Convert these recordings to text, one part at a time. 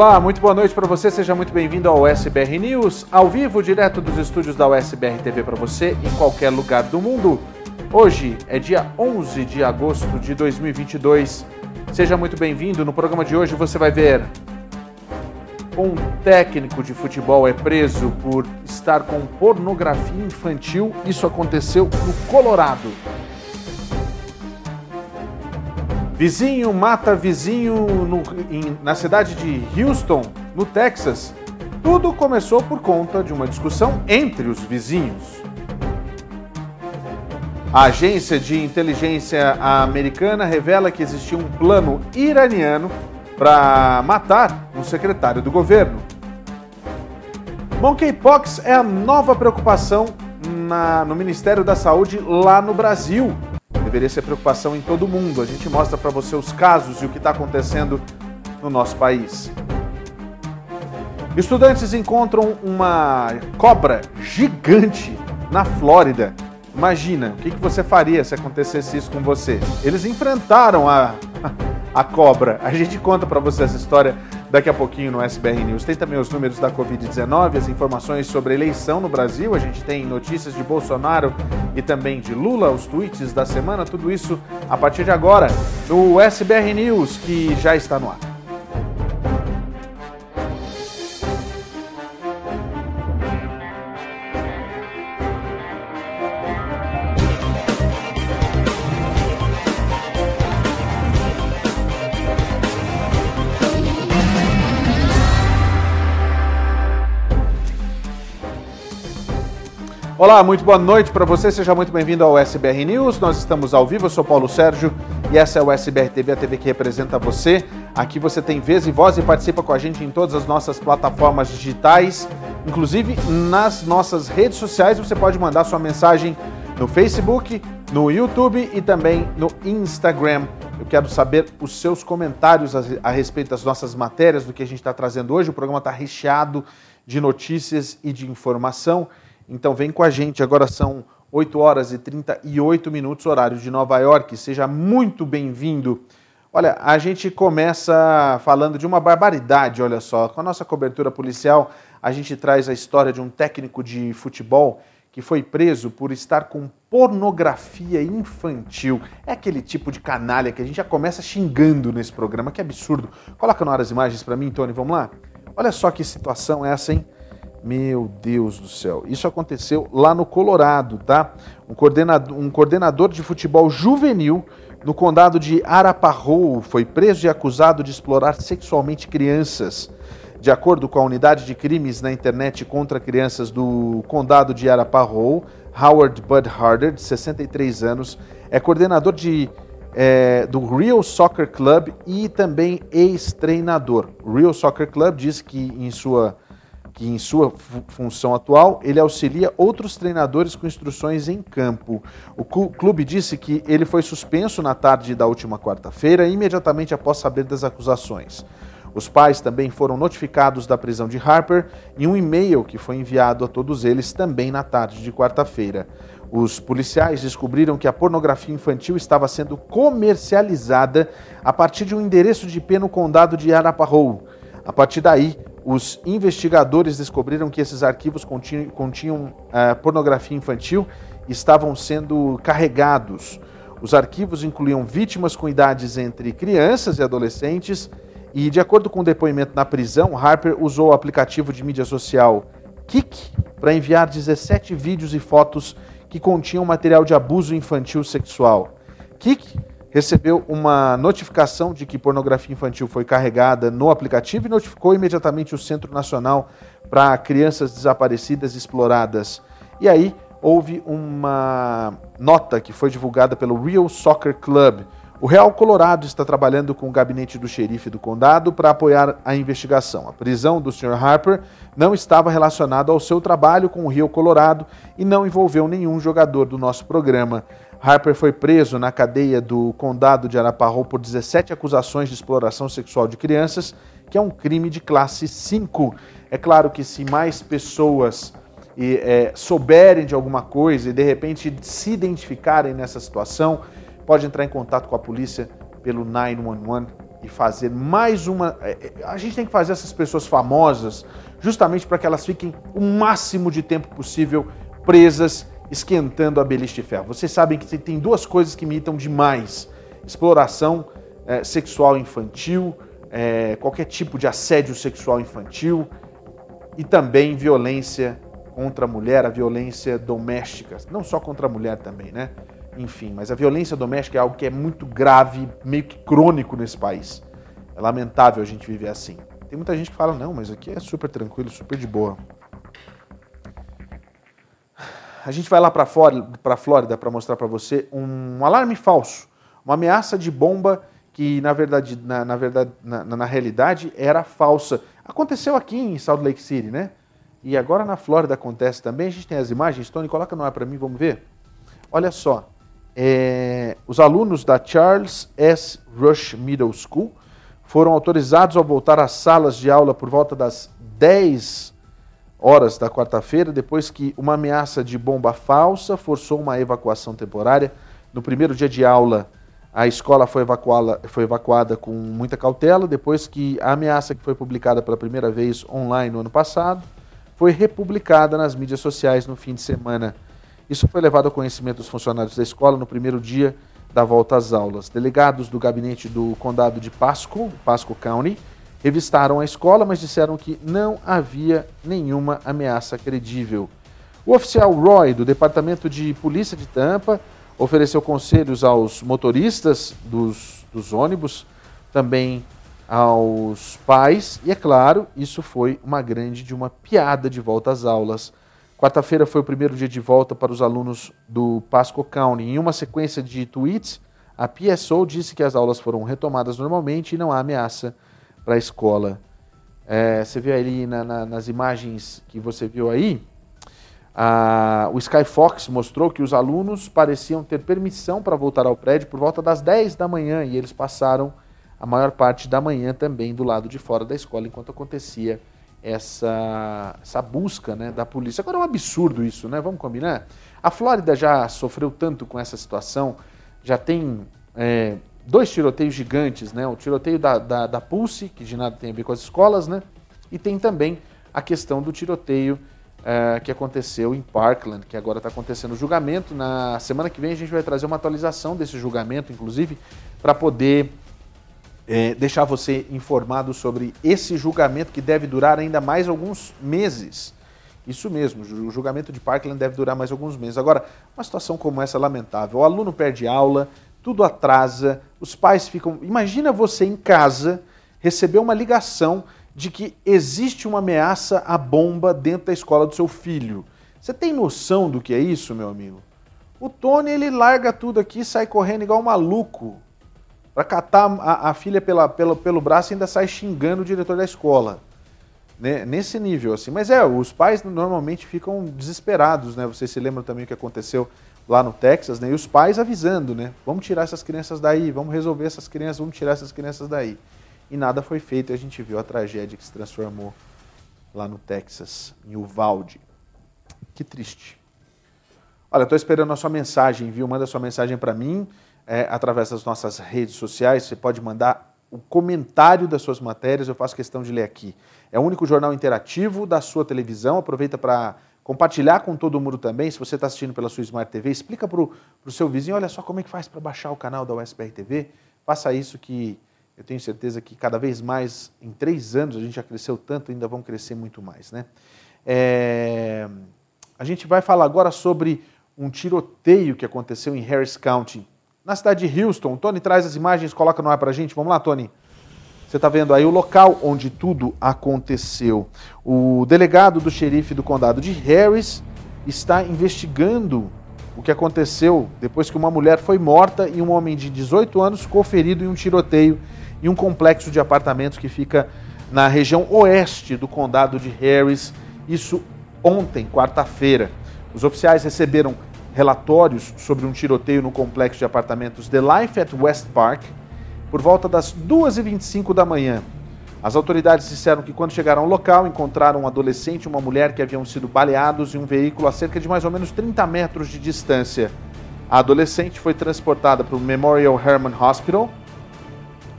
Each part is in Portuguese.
Olá, muito boa noite para você, seja muito bem-vindo ao USBR News, ao vivo, direto dos estúdios da USBR TV para você, em qualquer lugar do mundo. Hoje é dia 11 de agosto de 2022. Seja muito bem-vindo. No programa de hoje você vai ver um técnico de futebol é preso por estar com pornografia infantil. Isso aconteceu no Colorado. Vizinho mata vizinho no, em, na cidade de Houston, no Texas. Tudo começou por conta de uma discussão entre os vizinhos. A agência de inteligência americana revela que existia um plano iraniano para matar um secretário do governo. Monkeypox é a nova preocupação na, no Ministério da Saúde lá no Brasil deveria ser preocupação em todo mundo. A gente mostra para você os casos e o que está acontecendo no nosso país. Estudantes encontram uma cobra gigante na Flórida. Imagina, o que, que você faria se acontecesse isso com você? Eles enfrentaram a, a cobra. A gente conta para você essa história daqui a pouquinho no SBR News. Tem também os números da Covid-19, as informações sobre a eleição no Brasil. A gente tem notícias de Bolsonaro e também de Lula, os tweets da semana. Tudo isso a partir de agora no SBR News, que já está no ar. Olá, muito boa noite para você, seja muito bem-vindo ao SBR News. Nós estamos ao vivo, eu sou Paulo Sérgio e essa é o SBR TV, a TV que representa você. Aqui você tem vez e voz e participa com a gente em todas as nossas plataformas digitais, inclusive nas nossas redes sociais. Você pode mandar sua mensagem no Facebook, no YouTube e também no Instagram. Eu quero saber os seus comentários a, a respeito das nossas matérias, do que a gente está trazendo hoje. O programa está recheado de notícias e de informação. Então vem com a gente, agora são 8 horas e 38 minutos, horário de Nova York. Seja muito bem-vindo. Olha, a gente começa falando de uma barbaridade, olha só. Com a nossa cobertura policial, a gente traz a história de um técnico de futebol que foi preso por estar com pornografia infantil. É aquele tipo de canalha que a gente já começa xingando nesse programa, que absurdo. Coloca na hora as imagens para mim, Tony, vamos lá? Olha só que situação é essa, hein? Meu Deus do céu. Isso aconteceu lá no Colorado, tá? Um coordenador, um coordenador de futebol juvenil no condado de Arapahoe foi preso e acusado de explorar sexualmente crianças. De acordo com a unidade de crimes na internet contra crianças do condado de Arapahoe, Howard Bud Harder, de 63 anos, é coordenador de, é, do Real Soccer Club e também ex-treinador. O Real Soccer Club diz que em sua que em sua função atual ele auxilia outros treinadores com instruções em campo. O clube disse que ele foi suspenso na tarde da última quarta-feira, imediatamente após saber das acusações. Os pais também foram notificados da prisão de Harper em um e-mail que foi enviado a todos eles também na tarde de quarta-feira. Os policiais descobriram que a pornografia infantil estava sendo comercializada a partir de um endereço de IP no condado de Arapahoe. A partir daí, os investigadores descobriram que esses arquivos continham, continham uh, pornografia infantil e estavam sendo carregados. Os arquivos incluíam vítimas com idades entre crianças e adolescentes, e, de acordo com o depoimento na prisão, Harper usou o aplicativo de mídia social Kik para enviar 17 vídeos e fotos que continham material de abuso infantil sexual. Kik recebeu uma notificação de que pornografia infantil foi carregada no aplicativo e notificou imediatamente o Centro Nacional para Crianças Desaparecidas e Exploradas. E aí houve uma nota que foi divulgada pelo Real Soccer Club. O Real Colorado está trabalhando com o gabinete do xerife do condado para apoiar a investigação. A prisão do Sr. Harper não estava relacionada ao seu trabalho com o Rio Colorado e não envolveu nenhum jogador do nosso programa. Harper foi preso na cadeia do condado de Arapahoe por 17 acusações de exploração sexual de crianças, que é um crime de classe 5. É claro que se mais pessoas e, é, souberem de alguma coisa e de repente se identificarem nessa situação, pode entrar em contato com a polícia pelo 911 e fazer mais uma. É, é, a gente tem que fazer essas pessoas famosas justamente para que elas fiquem o máximo de tempo possível presas esquentando a beliche de ferro. Vocês sabem que tem duas coisas que me irritam demais: exploração é, sexual infantil, é, qualquer tipo de assédio sexual infantil e também violência contra a mulher, a violência doméstica, não só contra a mulher também, né? Enfim, mas a violência doméstica é algo que é muito grave, meio que crônico nesse país. É lamentável a gente viver assim. Tem muita gente que fala, não, mas aqui é super tranquilo, super de boa a gente vai lá para a Flórida para mostrar para você um alarme falso, uma ameaça de bomba que na verdade, na, na verdade, na, na, realidade era falsa. Aconteceu aqui em Salt Lake City, né? E agora na Flórida acontece também. A gente tem as imagens. Tony, coloca no ar para mim, vamos ver. Olha só, é, os alunos da Charles S. Rush Middle School foram autorizados a voltar às salas de aula por volta das 10 horas da quarta-feira, depois que uma ameaça de bomba falsa forçou uma evacuação temporária. No primeiro dia de aula, a escola foi evacuada, foi evacuada com muita cautela, depois que a ameaça que foi publicada pela primeira vez online no ano passado foi republicada nas mídias sociais no fim de semana. Isso foi levado ao conhecimento dos funcionários da escola no primeiro dia da volta às aulas. Delegados do gabinete do condado de Pasco, Pasco County, revistaram a escola, mas disseram que não havia nenhuma ameaça credível. O oficial Roy, do Departamento de Polícia de Tampa, ofereceu conselhos aos motoristas dos, dos ônibus, também aos pais, e é claro, isso foi uma grande de uma piada de volta às aulas. Quarta-feira foi o primeiro dia de volta para os alunos do Pasco County. Em uma sequência de tweets, a PSO disse que as aulas foram retomadas normalmente e não há ameaça para a escola. É, você vê ali na, na, nas imagens que você viu aí, a, o Skyfox mostrou que os alunos pareciam ter permissão para voltar ao prédio por volta das 10 da manhã e eles passaram a maior parte da manhã também do lado de fora da escola enquanto acontecia essa, essa busca né, da polícia. Agora é um absurdo isso, né? Vamos combinar? A Flórida já sofreu tanto com essa situação, já tem é, dois tiroteios gigantes, né? O tiroteio da, da, da, Pulse, que de nada tem a ver com as escolas, né? E tem também a questão do tiroteio é, que aconteceu em Parkland, que agora está acontecendo o julgamento. Na semana que vem a gente vai trazer uma atualização desse julgamento, inclusive, para poder é, deixar você informado sobre esse julgamento que deve durar ainda mais alguns meses. Isso mesmo, o julgamento de Parkland deve durar mais alguns meses. Agora, uma situação como essa é lamentável. O aluno perde aula, tudo atrasa, os pais ficam. Imagina você em casa receber uma ligação de que existe uma ameaça à bomba dentro da escola do seu filho. Você tem noção do que é isso, meu amigo? O Tony ele larga tudo aqui, sai correndo igual um maluco para catar a, a filha pela, pela, pelo braço e ainda sai xingando o diretor da escola. Né? Nesse nível, assim. Mas é, os pais normalmente ficam desesperados, né? Vocês se lembram também o que aconteceu lá no Texas, né? E os pais avisando, né? Vamos tirar essas crianças daí, vamos resolver essas crianças, vamos tirar essas crianças daí. E nada foi feito e a gente viu a tragédia que se transformou lá no Texas, em Uvalde. Que triste. Olha, estou esperando a sua mensagem, viu? Manda sua mensagem para mim é, através das nossas redes sociais. Você pode mandar o comentário das suas matérias, eu faço questão de ler aqui. É o único jornal interativo da sua televisão. Aproveita para compartilhar com todo mundo também. Se você está assistindo pela sua Smart TV, explica para o seu vizinho, olha só como é que faz para baixar o canal da USBR TV. Faça isso que eu tenho certeza que cada vez mais, em três anos, a gente já cresceu tanto, ainda vão crescer muito mais. Né? É... A gente vai falar agora sobre um tiroteio que aconteceu em Harris County, na cidade de Houston. Tony traz as imagens, coloca no ar para a gente. Vamos lá, Tony. Você está vendo aí o local onde tudo aconteceu. O delegado do xerife do condado de Harris está investigando o que aconteceu depois que uma mulher foi morta e um homem de 18 anos ficou ferido em um tiroteio em um complexo de apartamentos que fica na região oeste do condado de Harris. Isso ontem, quarta-feira. Os oficiais receberam relatórios sobre um tiroteio no complexo de apartamentos The Life at West Park por volta das 2h25 da manhã. As autoridades disseram que quando chegaram ao local, encontraram um adolescente e uma mulher que haviam sido baleados em um veículo a cerca de mais ou menos 30 metros de distância. A adolescente foi transportada para o Memorial Hermann Hospital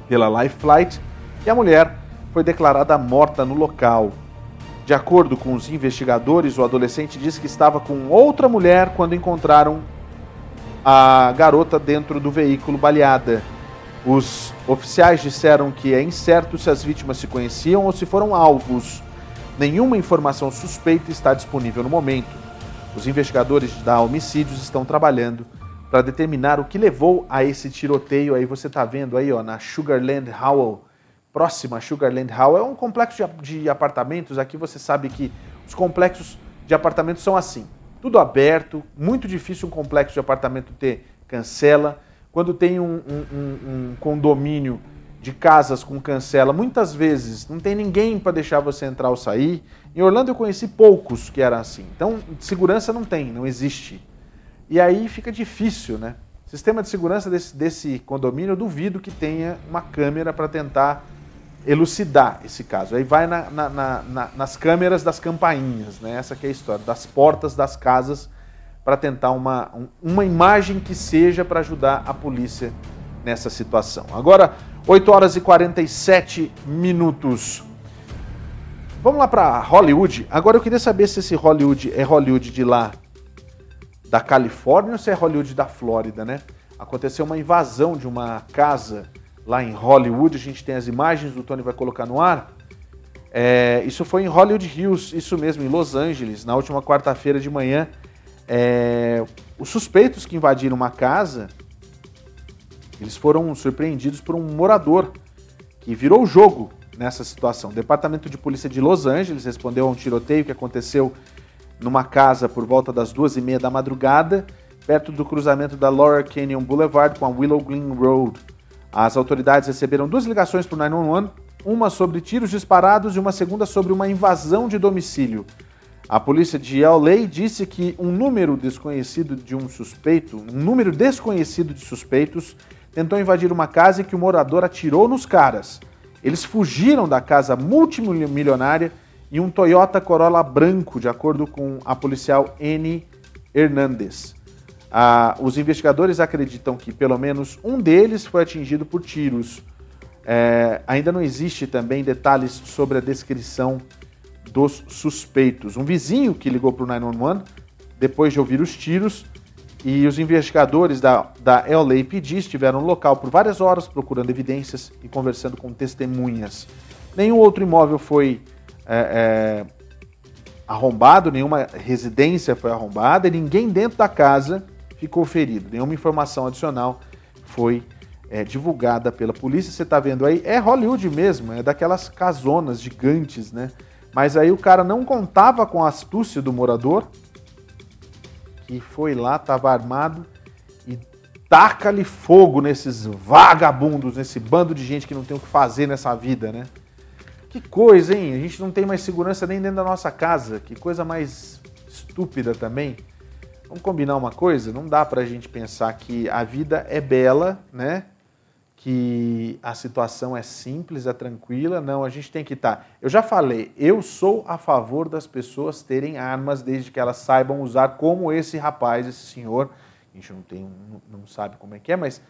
pela Life Flight e a mulher foi declarada morta no local. De acordo com os investigadores, o adolescente disse que estava com outra mulher quando encontraram a garota dentro do veículo baleada. Os oficiais disseram que é incerto se as vítimas se conheciam ou se foram alvos. Nenhuma informação suspeita está disponível no momento. Os investigadores da homicídios estão trabalhando para determinar o que levou a esse tiroteio. Aí você está vendo aí, ó, na Sugarland Howell, próxima Sugarland Howell, é um complexo de apartamentos. Aqui você sabe que os complexos de apartamentos são assim, tudo aberto, muito difícil um complexo de apartamento ter cancela. Quando tem um, um, um, condomínio de casas com cancela, muitas vezes não tem ninguém para deixar você entrar ou sair. Em Orlando eu conheci poucos que eram assim. Então, segurança não tem, não existe. E aí fica difícil, né? Sistema de segurança desse, desse condomínio, eu duvido que tenha uma câmera para tentar elucidar esse caso. Aí vai na, na, na, nas câmeras das campainhas, né? Essa é a história, das portas das casas para tentar uma, uma imagem que seja para ajudar a polícia nessa situação. Agora, 8 horas e 47 minutos. Vamos lá para Hollywood. Agora eu queria saber se esse Hollywood é Hollywood de lá da Califórnia ou se é Hollywood da Flórida, né? Aconteceu uma invasão de uma casa lá em Hollywood. A gente tem as imagens, o Tony vai colocar no ar. É, isso foi em Hollywood Hills, isso mesmo, em Los Angeles, na última quarta-feira de manhã. É, os suspeitos que invadiram uma casa, eles foram surpreendidos por um morador que virou o jogo nessa situação. O Departamento de Polícia de Los Angeles respondeu a um tiroteio que aconteceu numa casa por volta das duas e meia da madrugada, perto do cruzamento da Laurel Canyon Boulevard com a Willow Green Road. As autoridades receberam duas ligações por 911, uma sobre tiros disparados e uma segunda sobre uma invasão de domicílio. A polícia de LA disse que um número desconhecido de um suspeito, um número desconhecido de suspeitos, tentou invadir uma casa e que o morador atirou nos caras. Eles fugiram da casa multimilionária e um Toyota Corolla branco, de acordo com a policial N. Hernandes. Ah, os investigadores acreditam que pelo menos um deles foi atingido por tiros. É, ainda não existe também detalhes sobre a descrição dos suspeitos. Um vizinho que ligou para o 911 depois de ouvir os tiros e os investigadores da, da LAPD estiveram no local por várias horas procurando evidências e conversando com testemunhas. Nenhum outro imóvel foi é, é, arrombado, nenhuma residência foi arrombada e ninguém dentro da casa ficou ferido. Nenhuma informação adicional foi é, divulgada pela polícia. Você está vendo aí, é Hollywood mesmo, é daquelas casonas gigantes, né? Mas aí o cara não contava com a astúcia do morador, que foi lá, estava armado e taca-lhe fogo nesses vagabundos, nesse bando de gente que não tem o que fazer nessa vida, né? Que coisa, hein? A gente não tem mais segurança nem dentro da nossa casa. Que coisa mais estúpida também. Vamos combinar uma coisa? Não dá pra gente pensar que a vida é bela, né? Que a situação é simples, é tranquila. Não, a gente tem que estar. Tá. Eu já falei, eu sou a favor das pessoas terem armas desde que elas saibam usar, como esse rapaz, esse senhor. A gente não tem, não sabe como é que é, mas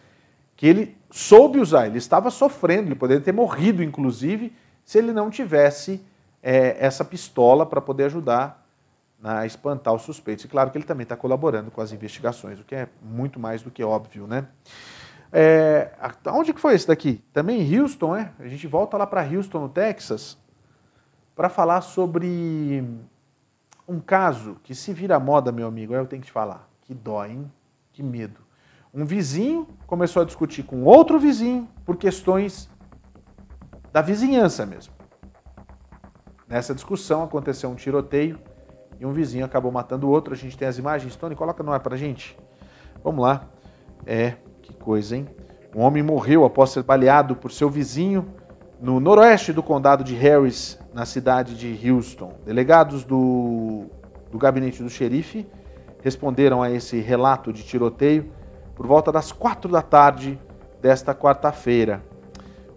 que ele soube usar. Ele estava sofrendo, ele poderia ter morrido, inclusive, se ele não tivesse é, essa pistola para poder ajudar a espantar os suspeitos. E claro que ele também está colaborando com as investigações, o que é muito mais do que óbvio, né? É, onde que foi esse daqui? Também em Houston, é? A gente volta lá para Houston, no Texas, para falar sobre um caso que se vira moda, meu amigo, é eu tenho que te falar. Que dói, hein? Que medo. Um vizinho começou a discutir com outro vizinho por questões da vizinhança mesmo. Nessa discussão aconteceu um tiroteio e um vizinho acabou matando o outro. A gente tem as imagens. Tony, coloca no ar pra gente. Vamos lá. É, coisa, hein? Um homem morreu após ser baleado por seu vizinho no noroeste do condado de Harris, na cidade de Houston. Delegados do, do gabinete do xerife responderam a esse relato de tiroteio por volta das quatro da tarde desta quarta-feira.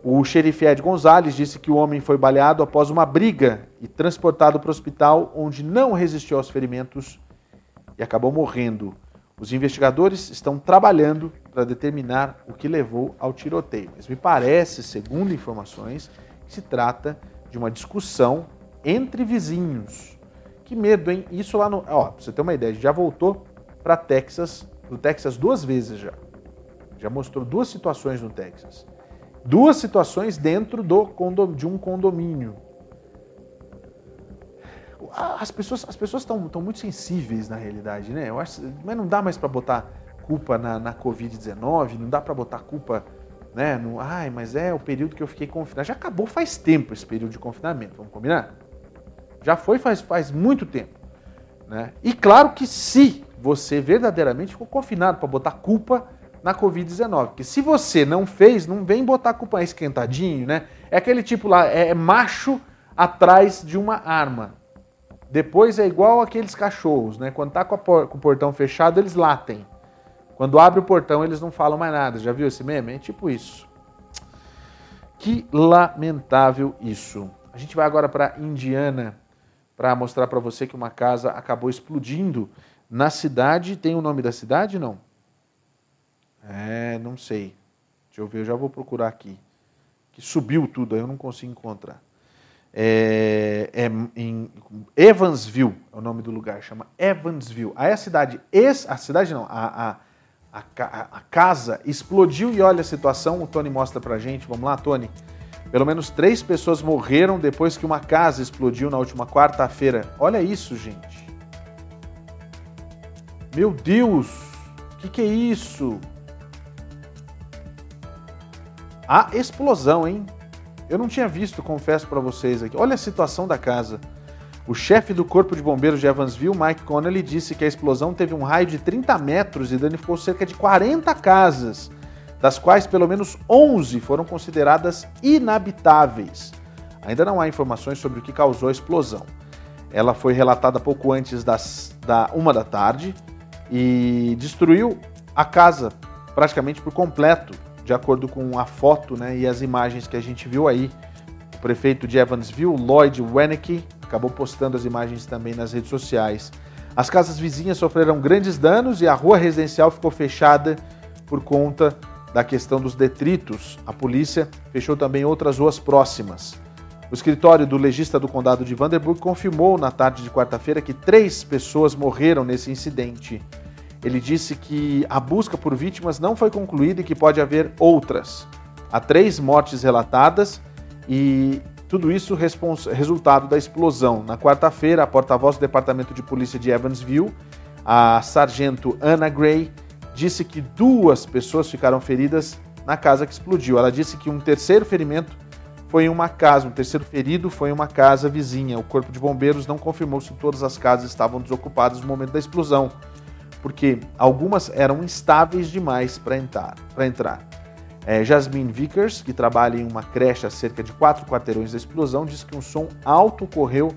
O xerife Ed Gonzalez disse que o homem foi baleado após uma briga e transportado para o hospital, onde não resistiu aos ferimentos e acabou morrendo. Os investigadores estão trabalhando para determinar o que levou ao tiroteio. Mas me parece, segundo informações, que se trata de uma discussão entre vizinhos. Que medo, hein? Isso lá no. Ó, pra você ter uma ideia, já voltou para Texas, pro Texas duas vezes já. Já mostrou duas situações no Texas. Duas situações dentro do de um condomínio. As pessoas as pessoas estão muito sensíveis na realidade, né? Eu acho, mas não dá mais para botar culpa na, na Covid-19, não dá para botar culpa, né? No, ai, mas é o período que eu fiquei confinado. Já acabou faz tempo esse período de confinamento, vamos combinar? Já foi faz, faz muito tempo. Né? E claro que se você verdadeiramente ficou confinado para botar culpa na Covid-19. Porque se você não fez, não vem botar culpa esquentadinho, né? É aquele tipo lá, é macho atrás de uma arma. Depois é igual aqueles cachorros, né? Quando tá com, com, o portão fechado, eles latem. Quando abre o portão, eles não falam mais nada. Já viu esse meme? É tipo isso. Que lamentável isso. A gente vai agora para Indiana para mostrar para você que uma casa acabou explodindo na cidade. Tem o nome da cidade, não? É, não sei. Deixa eu ver, eu já vou procurar aqui. Que subiu tudo, aí eu não consigo encontrar é, é em Evansville, é o nome do lugar, chama Evansville. Aí a cidade, a cidade não, a, a, a, a casa explodiu e olha a situação, o Tony mostra pra gente, vamos lá, Tony. Pelo menos três pessoas morreram depois que uma casa explodiu na última quarta-feira. Olha isso, gente. Meu Deus, o que, que é isso? A explosão, hein? Eu não tinha visto, confesso para vocês aqui. Olha a situação da casa. O chefe do Corpo de Bombeiros de Evansville, Mike Connelly, disse que a explosão teve um raio de 30 metros e danificou cerca de 40 casas, das quais pelo menos 11 foram consideradas inabitáveis. Ainda não há informações sobre o que causou a explosão. Ela foi relatada pouco antes das, da uma da tarde e destruiu a casa praticamente por completo de acordo com a foto né, e as imagens que a gente viu aí. O prefeito de Evansville, Lloyd Wenick, acabou postando as imagens também nas redes sociais. As casas vizinhas sofreram grandes danos e a rua residencial ficou fechada por conta da questão dos detritos. A polícia fechou também outras ruas próximas. O escritório do legista do condado de Vanderburg confirmou na tarde de quarta-feira que três pessoas morreram nesse incidente. Ele disse que a busca por vítimas não foi concluída e que pode haver outras. Há três mortes relatadas e tudo isso resultado da explosão. Na quarta-feira, a porta-voz do Departamento de Polícia de Evansville, a sargento Anna Gray, disse que duas pessoas ficaram feridas na casa que explodiu. Ela disse que um terceiro ferimento foi em uma casa, um terceiro ferido foi em uma casa vizinha. O corpo de bombeiros não confirmou se todas as casas estavam desocupadas no momento da explosão porque algumas eram instáveis demais para entrar. Entrar. É, Jasmine Vickers, que trabalha em uma creche a cerca de quatro quarteirões da explosão, diz que um som alto ocorreu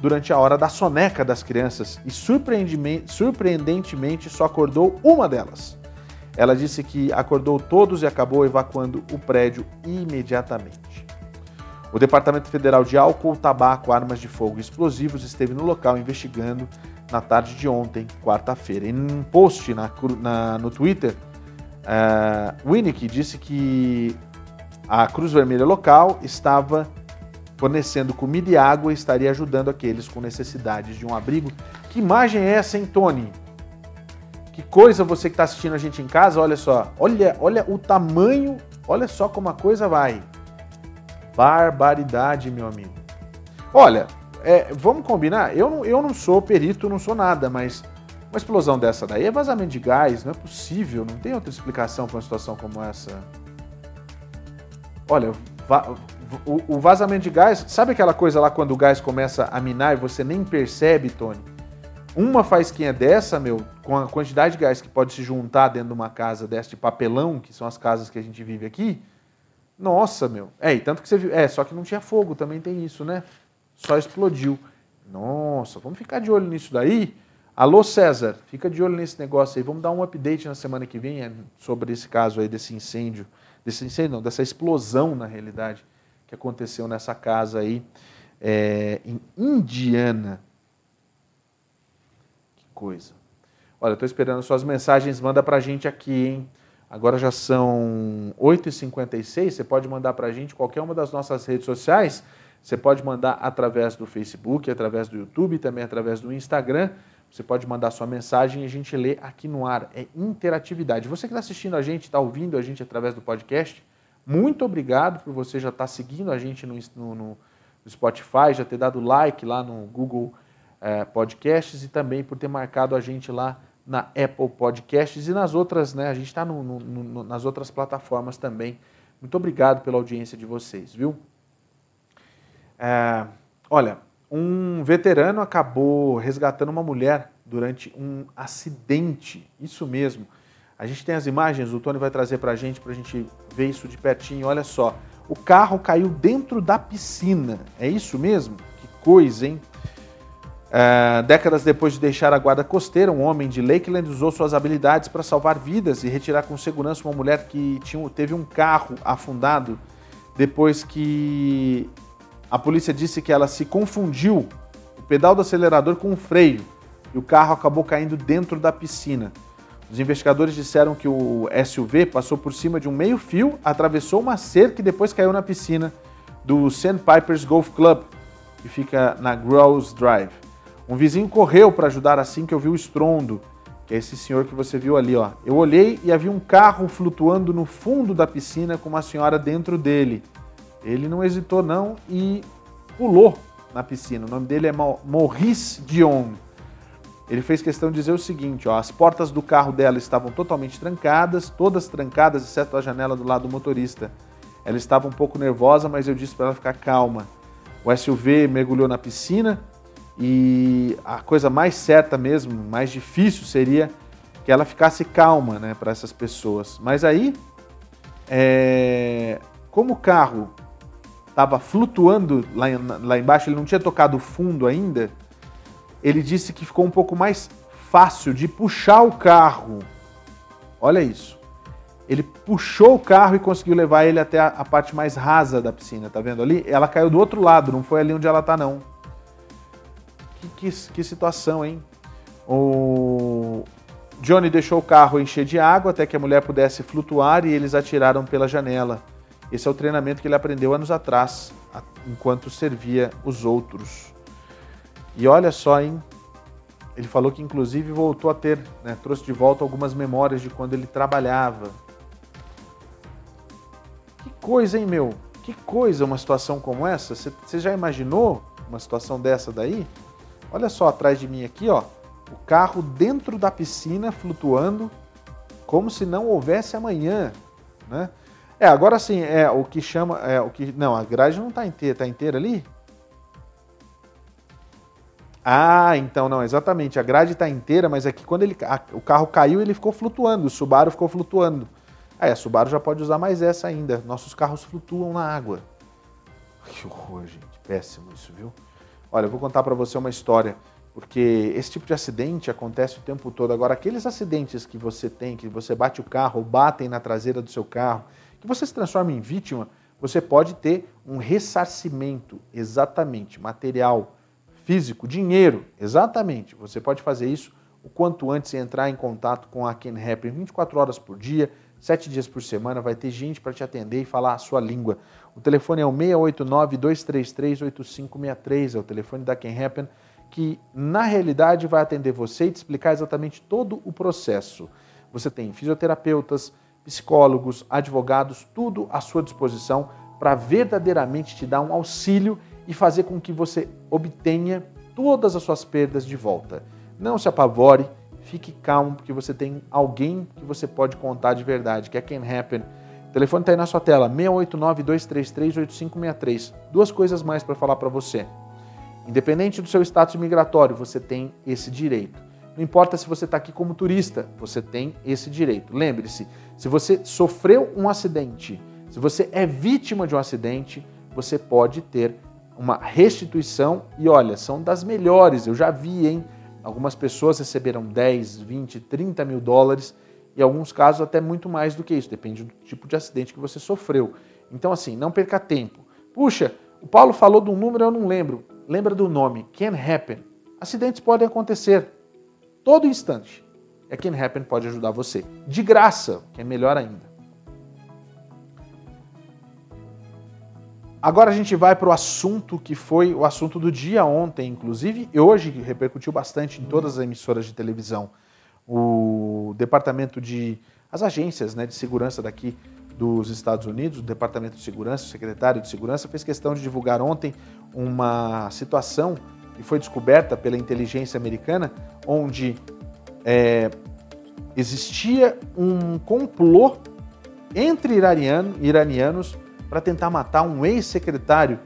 durante a hora da soneca das crianças e surpreendentemente só acordou uma delas. Ela disse que acordou todos e acabou evacuando o prédio imediatamente. O Departamento Federal de Álcool, Tabaco, Armas de Fogo e Explosivos esteve no local investigando na tarde de ontem, quarta-feira. Em um post na, na, no Twitter, uh, Winnick disse que a Cruz Vermelha local estava fornecendo comida e água e estaria ajudando aqueles com necessidades de um abrigo. Que imagem é essa, hein, Tony? Que coisa você que está assistindo a gente em casa, olha só. Olha, olha o tamanho, olha só como a coisa vai. Barbaridade, meu amigo. Olha, é, vamos combinar? Eu não, eu não sou perito, não sou nada, mas Uma explosão dessa daí é vazamento de gás, não é possível, não tem outra explicação para uma situação como essa. Olha, o, vazamento de gás, sabe aquela coisa lá quando o gás começa a minar e você nem percebe, Tony? Uma faísquinha dessa, meu, com a quantidade de gás que pode se juntar dentro de uma casa dessa de papelão, que são as casas que a gente vive aqui, nossa, meu. É, e tanto que você viu. É, só que não tinha fogo, também tem isso, né? Só explodiu. Nossa, vamos ficar de olho nisso daí. Alô, César, fica de olho nesse negócio aí. Vamos dar um update na semana que vem é, sobre esse caso aí desse incêndio. Desse incêndio, não, dessa explosão, na realidade, que aconteceu nessa casa aí é, em Indiana. Que coisa. Olha, estou esperando suas mensagens, manda pra gente aqui, hein? Agora já são 8h56, você pode mandar para a gente qualquer uma das nossas redes sociais. Você pode mandar através do Facebook, através do YouTube, também através do Instagram. Você pode mandar sua mensagem e a gente lê aqui no ar. É interatividade. Você que está assistindo a gente, está ouvindo a gente através do podcast, muito obrigado por você já estar tá seguindo a gente no, no, no, Spotify, já ter dado like lá no Google eh, Podcasts e também por ter marcado a gente lá na Apple Podcasts e nas outras, né? A gente está nas outras plataformas também. Muito obrigado pela audiência de vocês, viu? É, olha, um veterano acabou resgatando uma mulher durante um acidente. Isso mesmo. A gente tem as imagens, o Tony vai trazer para a gente, para a gente ver isso de pertinho. Olha só, o carro caiu dentro da piscina. É isso mesmo? Que coisa, hein? Uh, décadas depois de deixar a guarda costeira, um homem de Lakeland usou suas habilidades para salvar vidas e retirar com segurança uma mulher que tinha, teve um carro afundado depois que a polícia disse que ela se confundiu o pedal do acelerador com o freio e o carro acabou caindo dentro da piscina. Os investigadores disseram que o SUV passou por cima de um meio-fio, atravessou uma cerca e depois caiu na piscina do Sandpipers Golf Club, que fica na Grouse Drive. Um vizinho correu para ajudar assim que eu vi o estrondo, que é esse senhor que você viu ali, ó. Eu olhei e havia um carro flutuando no fundo da piscina com uma senhora dentro dele. Ele não hesitou não e pulou na piscina. O nome dele é Maurice Dion. Ele fez questão de dizer o seguinte: ó, as portas do carro dela estavam totalmente trancadas, todas trancadas, exceto a janela do lado do motorista. Ela estava um pouco nervosa, mas eu disse para ela ficar calma. O SUV mergulhou na piscina e a coisa mais certa mesmo, mais difícil seria que ela ficasse calma né, para essas pessoas. Mas aí, é, como o carro estava flutuando lá, lá embaixo, ele não tinha tocado fundo ainda, ele disse que ficou um pouco mais fácil de puxar o carro. Olha isso. Ele puxou o carro e conseguiu levar ele até a, a parte mais rasa da piscina, tá vendo ali? Ela caiu do outro lado, não foi ali onde ela está não. Que, que, que situação, hein? O Johnny deixou o carro encher de água até que a mulher pudesse flutuar e eles atiraram pela janela. Esse é o treinamento que ele aprendeu anos atrás, enquanto servia os outros. E olha só, hein? Ele falou que inclusive voltou a ter, né, trouxe de volta algumas memórias de quando ele trabalhava. Que coisa, hein, meu? Que coisa uma situação como essa? Você já imaginou uma situação dessa daí? Olha só atrás de mim aqui, ó, o carro dentro da piscina flutuando, como se não houvesse amanhã, né? É, agora sim, é o que chama, é o que, não, a grade não está inteira, tá inteira ali? Ah, então não, exatamente, a grade está inteira, mas é que quando ele, a, o carro caiu, ele ficou flutuando, o Subaru ficou flutuando. Aí a Subaru já pode usar mais essa ainda. Nossos carros flutuam na água. Que horror, gente, péssimo isso, viu? Olha, eu vou contar para você uma história, porque esse tipo de acidente acontece o tempo todo. Agora, aqueles acidentes que você tem, que você bate o carro batem na traseira do seu carro, que você se transforma em vítima, você pode ter um ressarcimento, exatamente, material, físico, dinheiro, exatamente. Você pode fazer isso o quanto antes entrar em contato com a Ken Happen 24 horas por dia, 7 dias por semana, vai ter gente para te atender e falar a sua língua. O telefone é o 689-233-8563, é o telefone da Can Happen, que na realidade vai atender você e te explicar exatamente todo o processo. Você tem fisioterapeutas, psicólogos, advogados, tudo à sua disposição para verdadeiramente te dar um auxílio e fazer com que você obtenha todas as suas perdas de volta. Não se apavore, fique calmo, porque você tem alguém que você pode contar de verdade, que é Can Happen. O telefone está aí na sua tela, 689-233-8563. Duas coisas mais para falar para você. Independente do seu status migratório, você tem esse direito. Não importa se você está aqui como turista, você tem esse direito. Lembre-se, se você sofreu um acidente, se você é vítima de um acidente, você pode ter uma restituição e olha, são das melhores. Eu já vi, hein? Algumas pessoas receberam 10, 20, 30 mil dólares e alguns casos até muito mais do que isso, depende do tipo de acidente que você sofreu. Então, assim, não perca tempo. Puxa, o Paulo falou de um número, eu não lembro. Lembra do nome, Can Happen. Acidentes podem acontecer todo instante. A Can Happen pode ajudar você. De graça, que é melhor ainda. Agora a gente vai para o assunto que foi o assunto do dia ontem, inclusive, e hoje repercutiu bastante em todas as emissoras de televisão. O departamento de. as agências né, de segurança daqui dos Estados Unidos, o Departamento de Segurança, o secretário de Segurança, fez questão de divulgar ontem uma situação que foi descoberta pela inteligência americana, onde é, existia um complô entre iraniano, iranianos para tentar matar um ex-secretário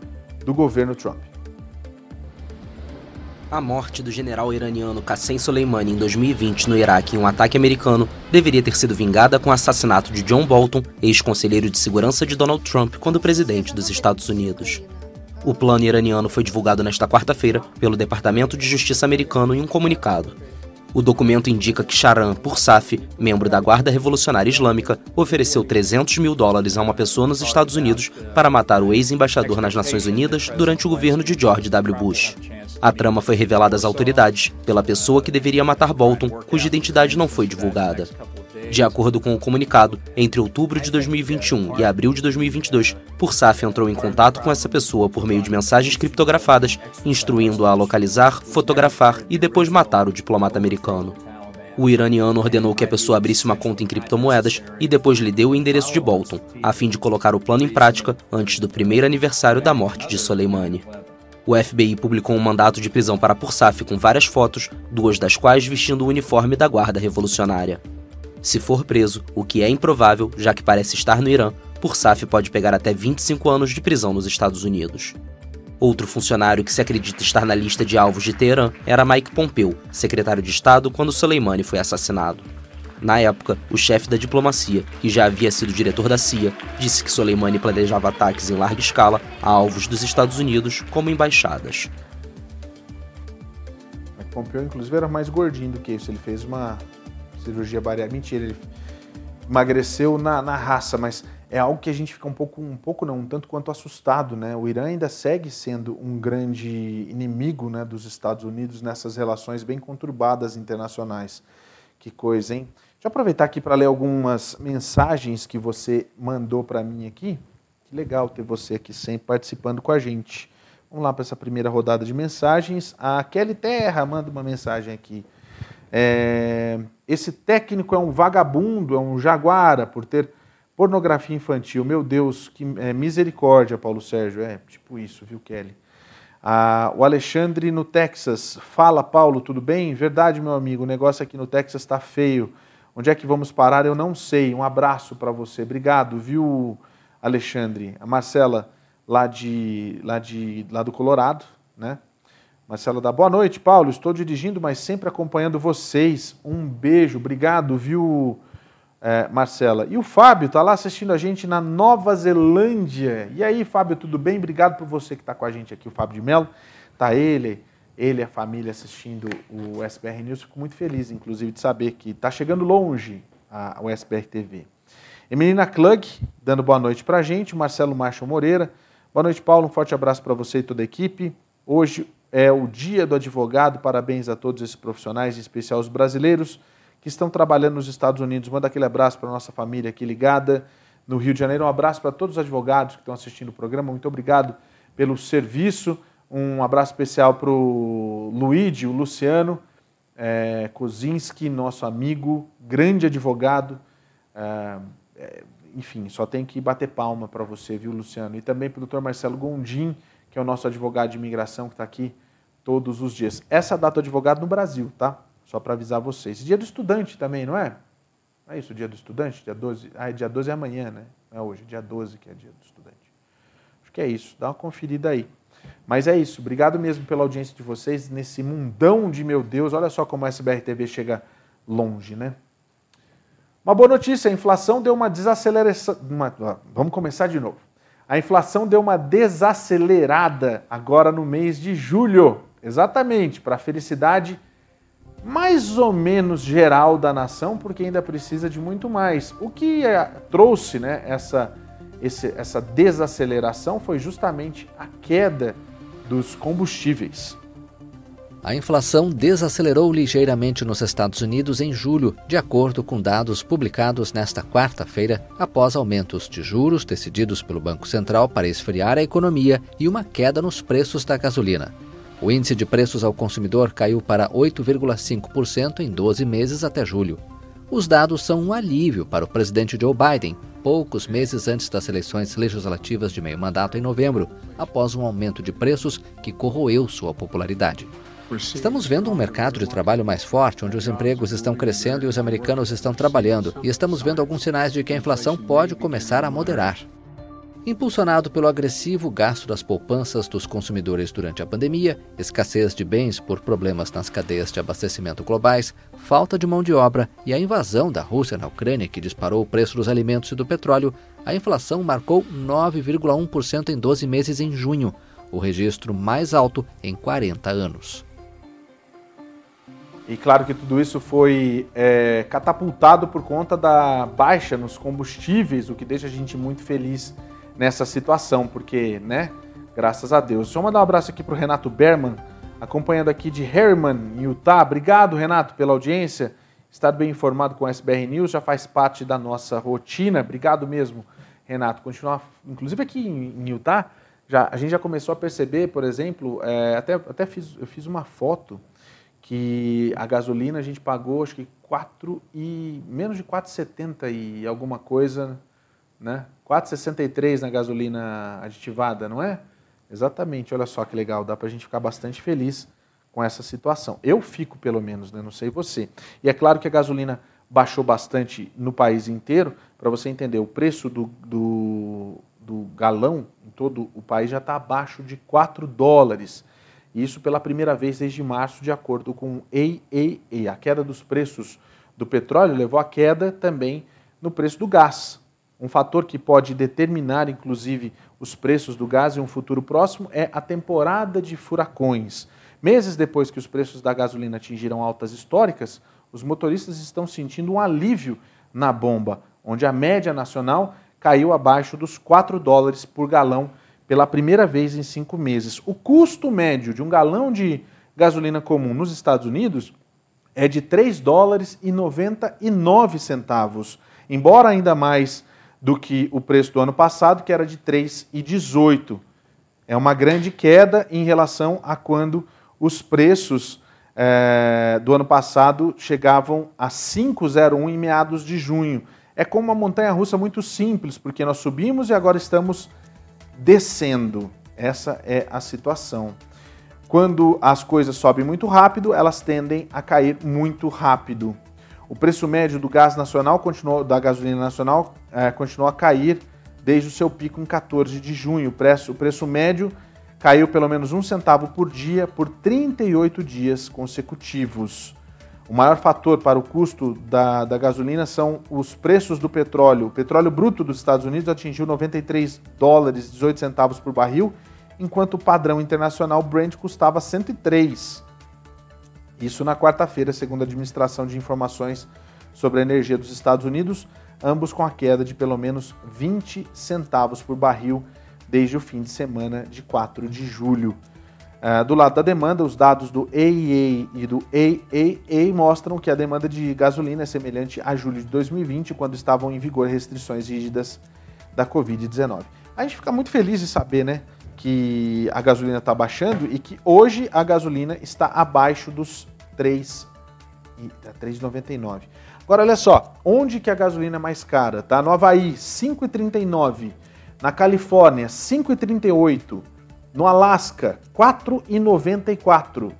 do governo Trump. A morte do general iraniano Qassem Soleimani em 2020 no Iraque em um ataque americano deveria ter sido vingada com o assassinato de John Bolton, ex-conselheiro de segurança de Donald Trump quando presidente dos Estados Unidos. O plano iraniano foi divulgado nesta quarta-feira pelo Departamento de Justiça americano em um comunicado. O documento indica que Sharan Pursaf, membro da Guarda Revolucionária Islâmica, ofereceu 300 mil dólares a uma pessoa nos Estados Unidos para matar o ex-embaixador nas Nações Unidas durante o governo de George W. Bush. A trama foi revelada às autoridades pela pessoa que deveria matar Bolton, cuja identidade não foi divulgada. De acordo com o comunicado, entre outubro de 2021 e abril de 2022, Pursaf entrou em contato com essa pessoa por meio de mensagens criptografadas, instruindo-a a localizar, fotografar e depois matar o diplomata americano. O iraniano ordenou que a pessoa abrisse uma conta em criptomoedas e depois lhe deu o endereço de Bolton, a fim de colocar o plano em prática antes do primeiro aniversário da morte de Soleimani. O FBI publicou um mandato de prisão para Pursaf com várias fotos, duas das quais vestindo o uniforme da Guarda Revolucionária. Se for preso, o que é improvável, já que parece estar no Irã, Pursaf pode pegar até 25 anos de prisão nos Estados Unidos. Outro funcionário que se acredita estar na lista de alvos de Teherã era Mike Pompeo, secretário de Estado quando Soleimani foi assassinado. Na época, o chefe da diplomacia, que já havia sido diretor da CIA, disse que Soleimani planejava ataques em larga escala a alvos dos Estados Unidos, como embaixadas. Mike Pompeo, inclusive, era mais gordinho do que isso. Ele fez uma cirurgia bariátrica. Mentira, ele emagreceu na, na raça, mas é algo que a gente fica um pouco, um pouco não, um tanto quanto assustado, né? O Irã ainda segue sendo um grande inimigo, né, dos Estados Unidos nessas relações bem conturbadas internacionais. Que coisa, hein? Deixa eu aproveitar aqui para ler algumas mensagens que você mandou para mim aqui. Que legal ter você aqui sempre participando com a gente. Vamos lá para essa primeira rodada de mensagens. A Kelly Terra manda uma mensagem aqui. É, esse técnico é um vagabundo, é um jaguara por ter pornografia infantil. Meu Deus, que é, misericórdia, Paulo Sérgio. É tipo isso, viu, Kelly? Ah, o Alexandre no Texas. Fala, Paulo, tudo bem? Verdade, meu amigo, o negócio aqui no Texas está feio. Onde é que vamos parar? Eu não sei. Um abraço para você. Obrigado, viu, Alexandre? A Marcela, lá, de, lá, de, lá do Colorado, né? Marcela dá boa noite, Paulo. Estou dirigindo, mas sempre acompanhando vocês. Um beijo, obrigado, viu, é, Marcela? E o Fábio está lá assistindo a gente na Nova Zelândia. E aí, Fábio, tudo bem? Obrigado por você que está com a gente aqui, o Fábio de Mello. Tá ele, ele e a família assistindo o SBR News. Fico muito feliz, inclusive, de saber que está chegando longe a, o SBR TV. Emelina Klug, dando boa noite para a gente. Marcelo Marshall Moreira. Boa noite, Paulo. Um forte abraço para você e toda a equipe. Hoje é o Dia do Advogado. Parabéns a todos esses profissionais, em especial os brasileiros que estão trabalhando nos Estados Unidos. Manda aquele abraço para a nossa família aqui ligada no Rio de Janeiro. Um abraço para todos os advogados que estão assistindo o programa. Muito obrigado pelo serviço. Um abraço especial para o Luigi, o Luciano é, Kozinski, nosso amigo, grande advogado. É, é, enfim, só tem que bater palma para você, viu, Luciano? E também para o doutor Marcelo Gondim, que é o nosso advogado de imigração que está aqui todos os dias. Essa data do advogado no Brasil, tá? Só para avisar vocês. Dia do estudante também, não é? Não é isso, dia do estudante? Dia 12? Ah, é dia 12 é amanhã, né? Não é hoje, dia 12 que é dia do estudante. Acho que é isso, dá uma conferida aí. Mas é isso, obrigado mesmo pela audiência de vocês nesse mundão de meu Deus. Olha só como a SBR TV chega longe, né? Uma boa notícia, a inflação deu uma desaceleração. Uma... Vamos começar de novo. A inflação deu uma desacelerada agora no mês de julho. Exatamente, para a felicidade mais ou menos geral da nação, porque ainda precisa de muito mais. O que é, trouxe né, essa, esse, essa desaceleração foi justamente a queda dos combustíveis. A inflação desacelerou ligeiramente nos Estados Unidos em julho, de acordo com dados publicados nesta quarta-feira, após aumentos de juros decididos pelo Banco Central para esfriar a economia e uma queda nos preços da gasolina. O índice de preços ao consumidor caiu para 8,5% em 12 meses até julho. Os dados são um alívio para o presidente Joe Biden, poucos meses antes das eleições legislativas de meio mandato em novembro, após um aumento de preços que corroeu sua popularidade. Estamos vendo um mercado de trabalho mais forte, onde os empregos estão crescendo e os americanos estão trabalhando, e estamos vendo alguns sinais de que a inflação pode começar a moderar. Impulsionado pelo agressivo gasto das poupanças dos consumidores durante a pandemia, escassez de bens por problemas nas cadeias de abastecimento globais, falta de mão de obra e a invasão da Rússia na Ucrânia, que disparou o preço dos alimentos e do petróleo, a inflação marcou 9,1% em 12 meses em junho, o registro mais alto em 40 anos. E claro que tudo isso foi é, catapultado por conta da baixa nos combustíveis, o que deixa a gente muito feliz nessa situação, porque, né, graças a Deus. Só mandar um abraço aqui para o Renato Berman, acompanhando aqui de Harriman, em Utah. Obrigado, Renato, pela audiência. Estar bem informado com o SBR News já faz parte da nossa rotina. Obrigado mesmo, Renato. Continuar, inclusive aqui em Utah, já, a gente já começou a perceber, por exemplo, é, até, até fiz, eu fiz uma foto que a gasolina a gente pagou acho que 4 e menos de 4,70 e alguma coisa, né? 4,63 na gasolina aditivada, não é? Exatamente, olha só que legal, dá para a gente ficar bastante feliz com essa situação. Eu fico, pelo menos, né? não sei você. E é claro que a gasolina baixou bastante no país inteiro, para você entender, o preço do, do, do galão em todo o país já está abaixo de 4 dólares. Isso pela primeira vez desde março, de acordo com o AAA. A queda dos preços do petróleo levou à queda também no preço do gás. Um fator que pode determinar, inclusive, os preços do gás em um futuro próximo é a temporada de furacões. Meses depois que os preços da gasolina atingiram altas históricas, os motoristas estão sentindo um alívio na bomba, onde a média nacional caiu abaixo dos 4 dólares por galão pela primeira vez em cinco meses. O custo médio de um galão de gasolina comum nos Estados Unidos é de 3 dólares e 99 centavos, embora ainda mais do que o preço do ano passado, que era de 3,18. É uma grande queda em relação a quando os preços é, do ano passado chegavam a 5,01 em meados de junho. É como uma montanha russa muito simples, porque nós subimos e agora estamos descendo. Essa é a situação. Quando as coisas sobem muito rápido, elas tendem a cair muito rápido. O preço médio do gás nacional continuou, da gasolina nacional é, continuou a cair desde o seu pico em 14 de junho. O preço, o preço médio caiu pelo menos um centavo por dia por 38 dias consecutivos. O maior fator para o custo da, da gasolina são os preços do petróleo. O petróleo bruto dos Estados Unidos atingiu 93 dólares 18 centavos por barril, enquanto o padrão internacional Brent custava 103 isso na quarta-feira, segundo a Administração de Informações sobre a Energia dos Estados Unidos, ambos com a queda de pelo menos 20 centavos por barril desde o fim de semana de 4 de julho. Uh, do lado da demanda, os dados do AEA e do AAA mostram que a demanda de gasolina é semelhante a julho de 2020, quando estavam em vigor restrições rígidas da Covid-19. A gente fica muito feliz de saber, né, que a gasolina está baixando e que hoje a gasolina está abaixo dos 3 3,99. Agora olha só, onde que a gasolina é mais cara? Tá no Havaí, 5,39. Na Califórnia, 5,38. No Alasca, 4,94.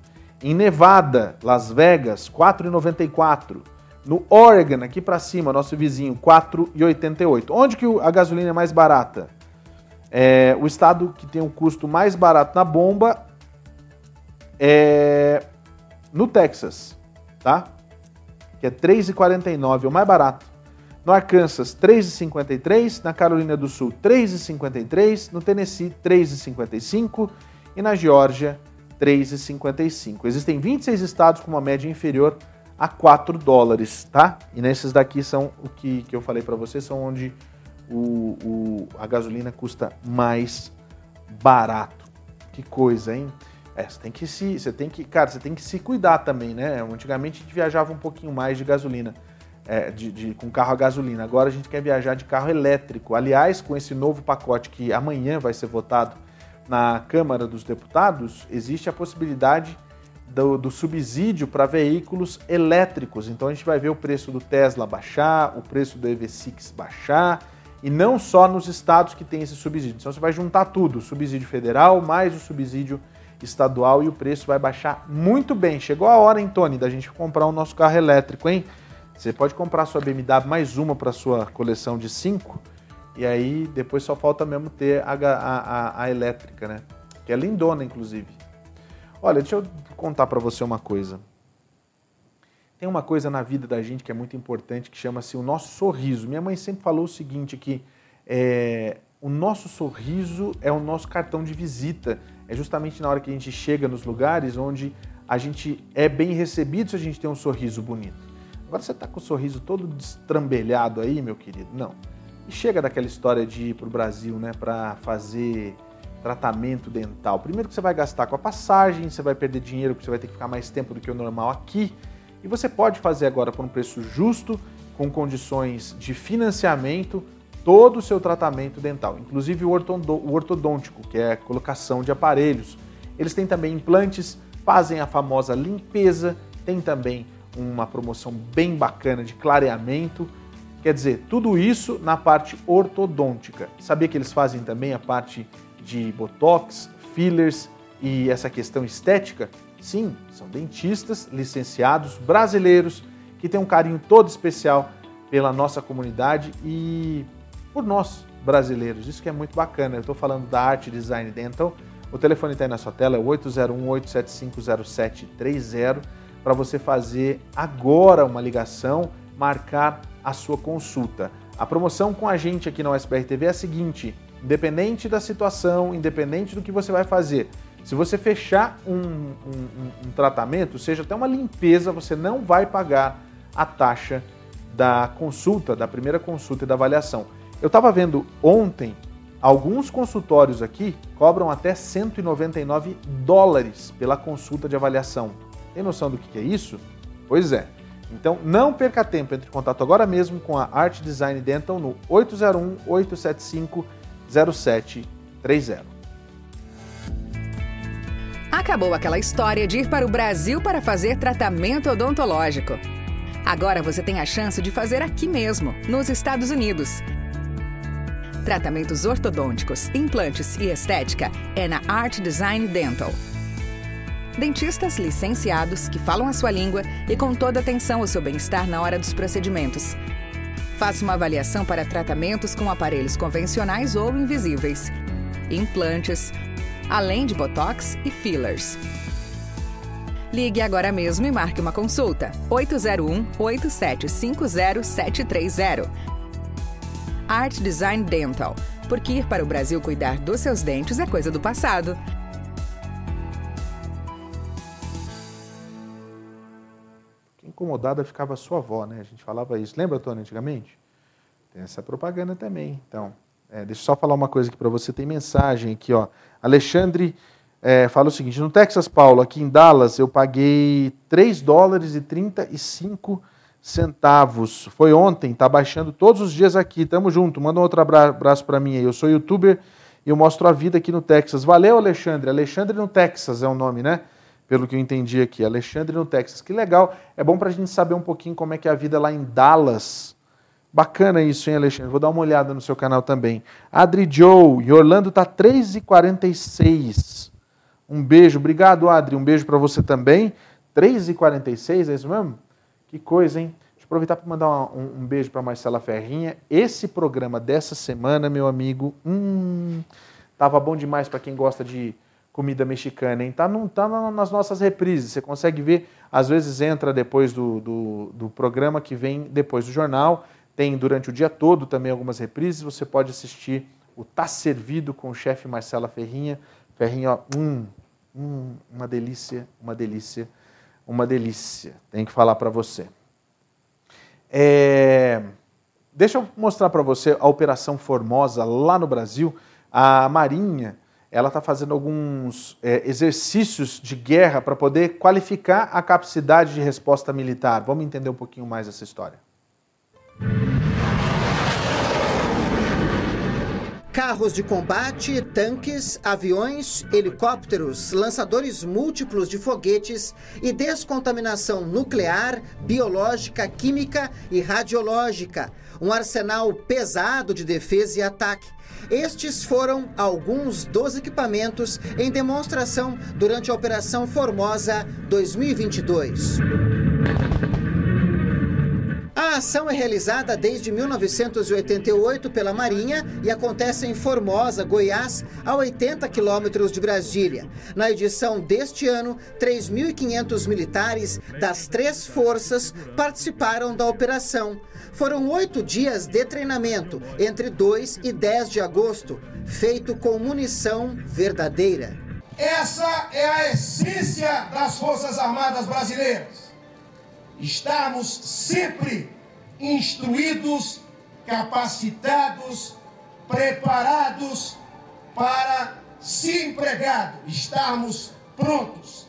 Em Nevada, Las Vegas, 4,94. No Oregon, aqui para cima, nosso vizinho, 4,88. Onde que a gasolina é mais barata? É, o estado que tem o custo mais barato na bomba é no Texas, tá? Que é 3,49, é o mais barato. No Arkansas, 3,53. Na Carolina do Sul, 3,53. No Tennessee, 3,55. E na Geórgia, 3,55. Existem 26 estados com uma média inferior a 4 dólares, tá? E nesses daqui são o que, que eu falei para vocês, são onde o, o, a gasolina custa mais barato. Que coisa, hein? É, você tem que se, você tem que, cara, você tem que se cuidar também, né? Antigamente a gente viajava um pouquinho mais de gasolina, é, de, de, com carro a gasolina. Agora a gente quer viajar de carro elétrico. Aliás, com esse novo pacote que amanhã vai ser votado na Câmara dos Deputados, existe a possibilidade do, do subsídio para veículos elétricos. Então a gente vai ver o preço do Tesla baixar, o preço do EV6 baixar, e não só nos estados que tem esse subsídio. Então você vai juntar tudo, o subsídio federal mais o subsídio estadual e o preço vai baixar muito bem. Chegou a hora, hein, Tony, da gente comprar o nosso carro elétrico, hein? Você pode comprar sua BMW mais uma para sua coleção de cinco e aí depois só falta mesmo ter a, a, a, a elétrica, né? Que é lindona, inclusive. Olha, deixa eu contar para você uma coisa. Tem uma coisa na vida da gente que é muito importante que chama-se o nosso sorriso. Minha mãe sempre falou o seguinte que é, o nosso sorriso é o nosso cartão de visita. É justamente na hora que a gente chega nos lugares onde a gente é bem recebido se a gente tem um sorriso bonito. Agora você está com o sorriso todo destrambelhado aí, meu querido? Não. E chega daquela história de ir para o Brasil, né, para fazer tratamento dental. Primeiro que você vai gastar com a passagem, você vai perder dinheiro porque você vai ter que ficar mais tempo do que o normal aqui. E você pode fazer agora por um preço justo, com condições de financiamento, todo o seu tratamento dental, inclusive o ortodôntico, que é a colocação de aparelhos. Eles têm também implantes, fazem a famosa limpeza, tem também uma promoção bem bacana de clareamento Quer dizer, tudo isso na parte ortodôntica. Sabia que eles fazem também a parte de botox, fillers e essa questão estética? Sim, são dentistas licenciados brasileiros que têm um carinho todo especial pela nossa comunidade e por nós brasileiros. Isso que é muito bacana. Eu estou falando da Arte Design Dental. O telefone está aí na sua tela, é 801-875-0730, para você fazer agora uma ligação, marcar a sua consulta. A promoção com a gente aqui na USBR TV é a seguinte: independente da situação, independente do que você vai fazer, se você fechar um, um, um tratamento, seja até uma limpeza, você não vai pagar a taxa da consulta, da primeira consulta e da avaliação. Eu estava vendo ontem, alguns consultórios aqui cobram até 199 dólares pela consulta de avaliação. Tem noção do que é isso? Pois é. Então não perca tempo, entre em contato agora mesmo com a Art Design Dental no 801 875 0730. Acabou aquela história de ir para o Brasil para fazer tratamento odontológico. Agora você tem a chance de fazer aqui mesmo, nos Estados Unidos. Tratamentos ortodônticos, implantes e estética é na Art Design Dental dentistas licenciados que falam a sua língua e com toda atenção ao seu bem-estar na hora dos procedimentos. Faça uma avaliação para tratamentos com aparelhos convencionais ou invisíveis, implantes, além de botox e fillers. Ligue agora mesmo e marque uma consulta. 801-8750-730. Art Design Dental. Porque ir para o Brasil cuidar dos seus dentes é coisa do passado. Incomodada ficava a sua avó, né? A gente falava isso. Lembra, Tony, antigamente? Tem essa propaganda também. Então, é, deixa eu só falar uma coisa aqui para você. Tem mensagem aqui, ó. Alexandre é, fala o seguinte: no Texas, Paulo, aqui em Dallas, eu paguei 3 dólares e 35 centavos. Foi ontem, tá baixando todos os dias aqui. Tamo junto. Manda um outro abraço para mim aí. Eu sou youtuber e eu mostro a vida aqui no Texas. Valeu, Alexandre. Alexandre no Texas é o nome, né? Pelo que eu entendi aqui. Alexandre no Texas. Que legal. É bom para a gente saber um pouquinho como é que é a vida lá em Dallas. Bacana isso, hein, Alexandre? Vou dar uma olhada no seu canal também. Adri Joe, e Orlando tá 3,46. Um beijo, obrigado, Adri. Um beijo para você também. 3h46, é isso mesmo? Que coisa, hein? Deixa eu aproveitar para mandar um, um, beijo para Marcela Ferrinha. Esse programa dessa semana, meu amigo, hum, tava bom demais para quem gosta de comida mexicana, hein? Tá, não, tá nas nossas reprises. Você consegue ver, às vezes entra depois do, do, do programa que vem depois do jornal. Tem durante o dia todo também algumas reprises. Você pode assistir o Tá Servido com o chefe Marcela Ferrinha. Ferrinha, ó, hum, hum, uma delícia, uma delícia, uma delícia. Tem que falar para você. É... Deixa eu mostrar para você a Operação Formosa lá no Brasil. A Marinha ela está fazendo alguns é, exercícios de guerra para poder qualificar a capacidade de resposta militar. Vamos entender um pouquinho mais essa história. Carros de combate, tanques, aviões, helicópteros, lançadores múltiplos de foguetes e descontaminação nuclear, biológica, química e radiológica. Um arsenal pesado de defesa e ataque. Estes foram alguns dos equipamentos em demonstração durante a Operação Formosa 2022. A ação é realizada desde 1988 pela Marinha e acontece em Formosa, Goiás, a 80 quilômetros de Brasília. Na edição deste ano, 3.500 militares das três forças participaram da operação. Foram oito dias de treinamento, entre 2 e 10 de agosto, feito com munição verdadeira. Essa é a essência das Forças Armadas Brasileiras estarmos sempre instruídos, capacitados, preparados para, se empregado, estarmos prontos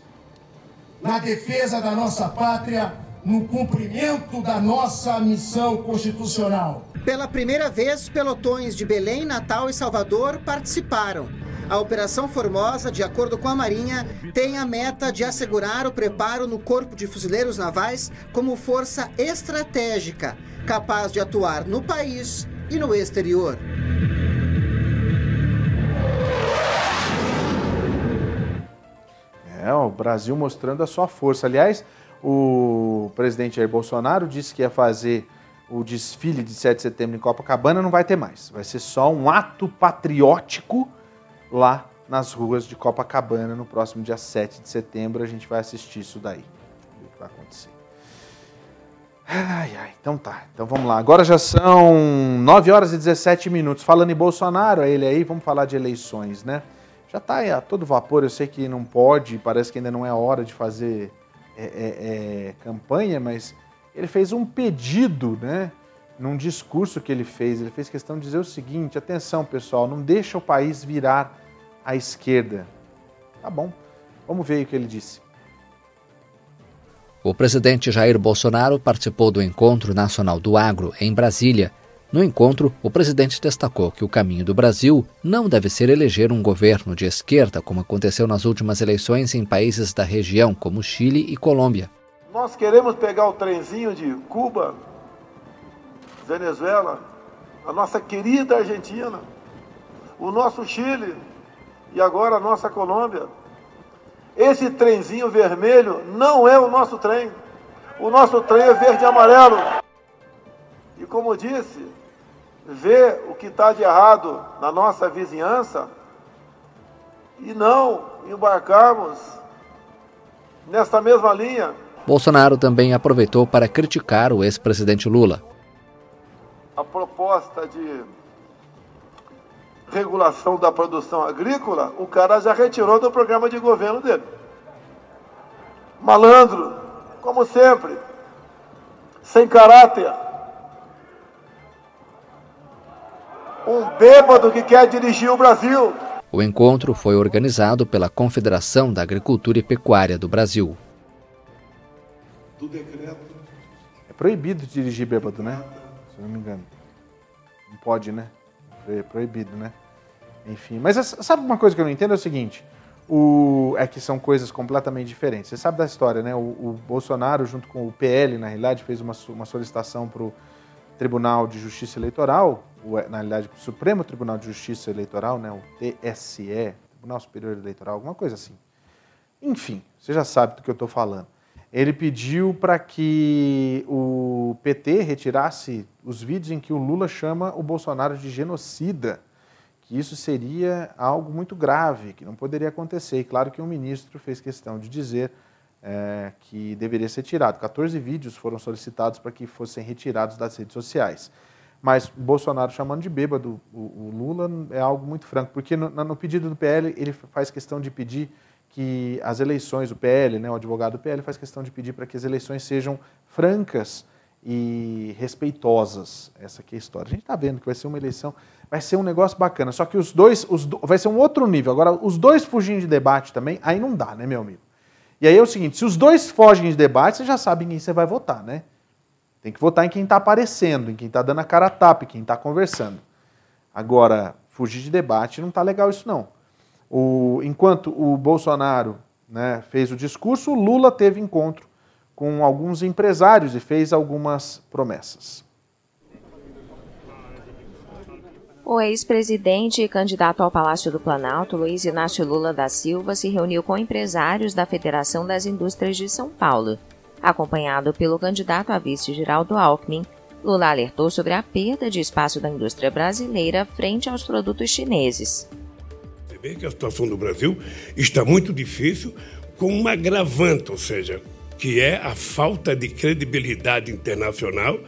na defesa da nossa pátria, no cumprimento da nossa missão constitucional. Pela primeira vez, pelotões de Belém, Natal e Salvador participaram. A Operação Formosa, de acordo com a Marinha, tem a meta de assegurar o preparo no Corpo de Fuzileiros Navais como força estratégica, capaz de atuar no país e no exterior. É, o Brasil mostrando a sua força. Aliás, o presidente Jair Bolsonaro disse que ia fazer o desfile de 7 de setembro em Copacabana, não vai ter mais. Vai ser só um ato patriótico lá nas ruas de Copacabana no próximo dia 7 de setembro. A gente vai assistir isso daí. O que vai acontecer. Ai, ai, então tá. Então vamos lá. Agora já são 9 horas e 17 minutos. Falando em Bolsonaro, é ele aí, vamos falar de eleições, né? Já está a todo vapor, eu sei que não pode, parece que ainda não é hora de fazer é, é, é, campanha, mas ele fez um pedido, né? num discurso que ele fez, ele fez questão de dizer o seguinte: atenção, pessoal, não deixa o país virar à esquerda. Tá bom, vamos ver o que ele disse. O presidente Jair Bolsonaro participou do Encontro Nacional do Agro em Brasília. No encontro, o presidente destacou que o caminho do Brasil não deve ser eleger um governo de esquerda, como aconteceu nas últimas eleições em países da região, como Chile e Colômbia. Nós queremos pegar o trenzinho de Cuba, Venezuela, a nossa querida Argentina, o nosso Chile e agora a nossa Colômbia. Esse trenzinho vermelho não é o nosso trem. O nosso trem é verde e amarelo. E como disse, ver o que está de errado na nossa vizinhança e não embarcarmos nesta mesma linha. Bolsonaro também aproveitou para criticar o ex-presidente Lula a proposta de regulação da produção agrícola, o cara já retirou do programa de governo dele. Malandro, como sempre, sem caráter. Um bêbado que quer dirigir o Brasil. O encontro foi organizado pela Confederação da Agricultura e Pecuária do Brasil. Do decreto. É proibido dirigir bêbado, né? se não me engano. Não pode, né? É proibido, né? Enfim, mas sabe uma coisa que eu não entendo? É o seguinte, o, é que são coisas completamente diferentes. Você sabe da história, né? O, o Bolsonaro, junto com o PL, na realidade, fez uma, uma solicitação para o Tribunal de Justiça Eleitoral, na realidade, o Supremo Tribunal de Justiça Eleitoral, né? o TSE, Tribunal Superior Eleitoral, alguma coisa assim. Enfim, você já sabe do que eu estou falando. Ele pediu para que o PT retirasse os vídeos em que o Lula chama o Bolsonaro de genocida, que isso seria algo muito grave, que não poderia acontecer. E claro que o ministro fez questão de dizer é, que deveria ser tirado. 14 vídeos foram solicitados para que fossem retirados das redes sociais. Mas Bolsonaro chamando de bêbado o, o Lula é algo muito franco, porque no, no, pedido do PL ele faz questão de pedir que as eleições, o PL, né, o advogado do PL faz questão de pedir para que as eleições sejam francas e respeitosas. Essa aqui é a história. A gente está vendo que vai ser uma eleição, vai ser um negócio bacana. Só que os dois, os do, vai ser um outro nível. Agora, os dois fugindo de debate também, aí não dá, né, meu amigo? E aí é o seguinte: se os dois fogem de debate, você já sabe em quem você vai votar, né? Tem que votar em quem está aparecendo, em quem está dando a cara a tapa, em quem está conversando. Agora, fugir de debate não está legal isso não. O, enquanto o Bolsonaro né, fez o discurso, o Lula teve encontro com alguns empresários e fez algumas promessas. O ex-presidente e candidato ao Palácio do Planalto, Luiz Inácio Lula da Silva, se reuniu com empresários da Federação das Indústrias de São Paulo. Acompanhado pelo candidato a vice Geraldo Alckmin, Lula alertou sobre a perda de espaço da indústria brasileira frente aos produtos chineses. Você que a situação do Brasil está muito difícil, com uma agravante, ou seja, que é a falta de credibilidade internacional,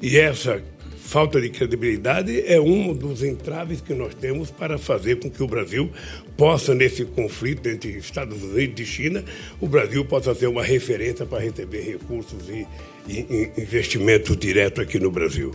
e essa falta de credibilidade é um dos entraves que nós temos para fazer com que o Brasil possa, nesse conflito entre Estados Unidos e China, o Brasil possa ser uma referência para receber recursos e, e direto aqui no Brasil.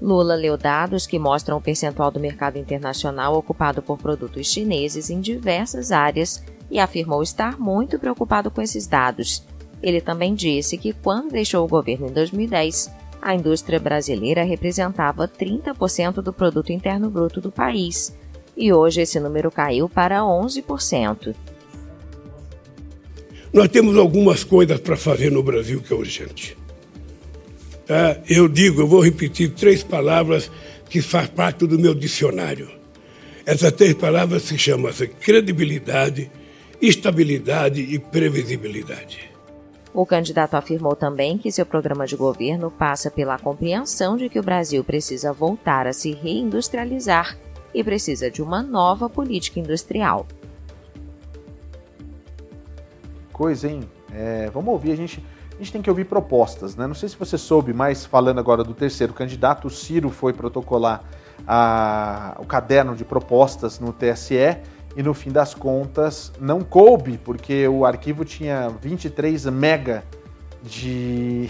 Lula leu dados que mostram o percentual do mercado internacional ocupado por produtos chineses em diversas áreas e afirmou estar muito preocupado com esses dados. Ele também disse que, quando deixou o governo em 2010, a indústria brasileira representava 30% do produto interno bruto do país, e hoje esse número caiu para 11%. Nós temos algumas coisas para fazer no Brasil que é urgente. Tá? Eu digo, eu vou repetir três palavras que faz parte do meu dicionário. Essas três palavras se chamam credibilidade, estabilidade e previsibilidade. O candidato afirmou também que seu programa de governo passa pela compreensão de que o Brasil precisa voltar a se reindustrializar e precisa de uma nova política industrial. Coisa, hein? É, vamos ouvir, a gente, a gente tem que ouvir propostas, né? Não sei se você soube, mas falando agora do terceiro candidato, o Ciro foi protocolar a, o caderno de propostas no TSE e no fim das contas não coube, porque o arquivo tinha 23 mega de,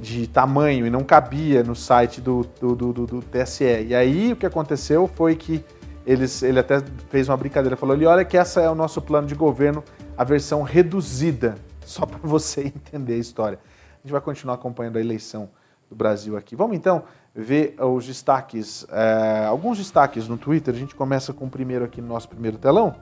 de tamanho e não cabia no site do, do, do, do, TSE. E aí o que aconteceu foi que eles, ele até fez uma brincadeira, falou ali, olha que essa é o nosso plano de governo, a versão reduzida, só para você entender a história. A gente vai continuar acompanhando a eleição do Brasil aqui. Vamos então ver os destaques, é, alguns destaques no Twitter. A gente começa com o primeiro aqui no nosso primeiro telão.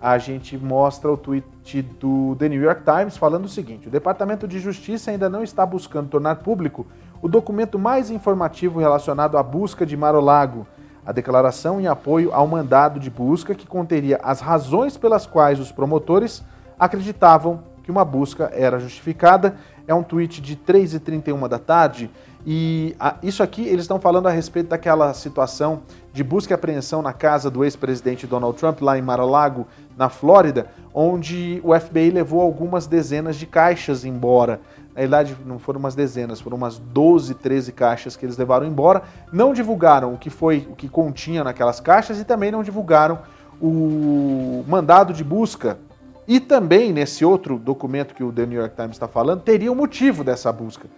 A gente mostra o tweet do The New York Times falando o seguinte: o Departamento de Justiça ainda não está buscando tornar público o documento mais informativo relacionado à busca de Mar-o-Lago, a declaração em apoio ao mandado de busca que conteria as razões pelas quais os promotores acreditavam que uma busca era justificada. É um tweet de 3h31 da tarde e isso aqui eles estão falando a respeito daquela situação de busca e apreensão na casa do ex-presidente Donald Trump, lá em Mar-a-Lago, na Flórida, onde o FBI levou algumas dezenas de caixas embora. Na verdade, não foram umas dezenas, foram umas 12, 13 caixas que eles levaram embora. Não divulgaram o que foi, o que continha naquelas caixas e também não divulgaram o mandado de busca. E também, nesse outro documento que o The New York Times está falando, teria o motivo dessa busca.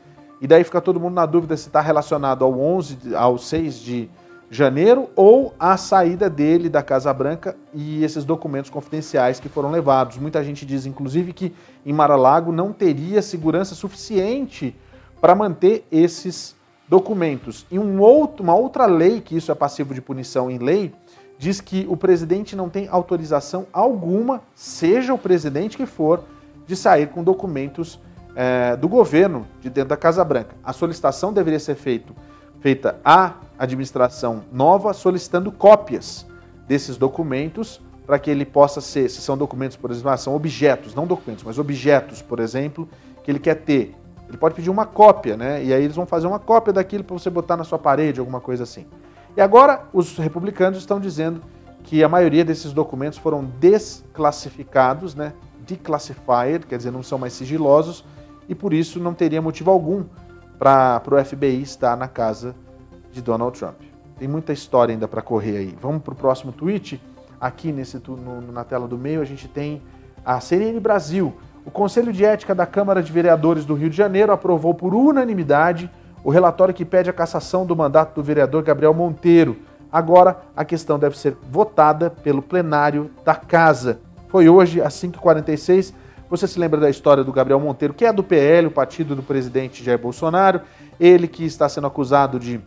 E daí fica todo mundo na dúvida se está relacionado ao 11, ao 6 de janeiro ou à saída dele da Casa Branca e esses documentos confidenciais que foram levados. Muita gente diz, inclusive, que em Mar-a-Lago não teria segurança suficiente para manter esses documentos. E um outro, uma outra lei, que isso é passivo de punição em lei, diz que o presidente não tem autorização alguma, seja o presidente que for, de sair com documentos é, do governo de dentro da Casa Branca. A solicitação deveria ser feito, feita à administração nova, solicitando cópias desses documentos para que ele possa ser, se são documentos, por exemplo, ah, são objetos, não documentos, mas objetos, por exemplo, que ele quer ter. Ele pode pedir uma cópia, né? E aí eles vão fazer uma cópia daquilo para você botar na sua parede, alguma coisa assim. E agora os republicanos estão dizendo que a maioria desses documentos foram desclassificados, né? Declassified, quer dizer, não são mais sigilosos, e por isso não teria motivo algum para o FBI estar na casa de Donald Trump. Tem muita história ainda para correr aí. Vamos para o próximo tweet. Aqui nesse, no, na tela do meio a gente tem a CNN Brasil. O Conselho de Ética da Câmara de Vereadores do Rio de Janeiro aprovou por unanimidade o relatório que pede a cassação do mandato do vereador Gabriel Monteiro. Agora a questão deve ser votada pelo plenário da casa. Foi hoje às 5h46. Você se lembra da história do Gabriel Monteiro, que é do PL, o partido do presidente Jair Bolsonaro, ele que está sendo acusado de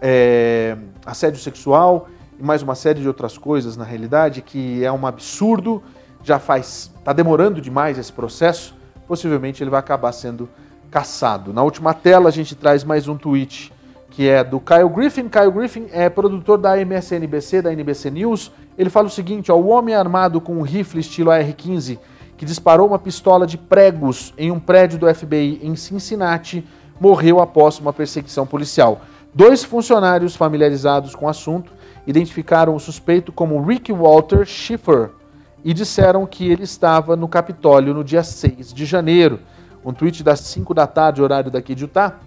é, assédio sexual e mais uma série de outras coisas, na realidade, que é um absurdo, já faz. está demorando demais esse processo, possivelmente ele vai acabar sendo caçado. Na última tela a gente traz mais um tweet que é do Kyle Griffin. Kyle Griffin é produtor da MSNBC, da NBC News. Ele fala o seguinte: ó, o homem armado com um rifle estilo AR-15 que disparou uma pistola de pregos em um prédio do FBI em Cincinnati morreu após uma perseguição policial. Dois funcionários familiarizados com o assunto identificaram o suspeito como Rick Walter Schiffer e disseram que ele estava no Capitólio no dia 6 de janeiro. Um tweet das 5 da tarde, horário daqui de Utah.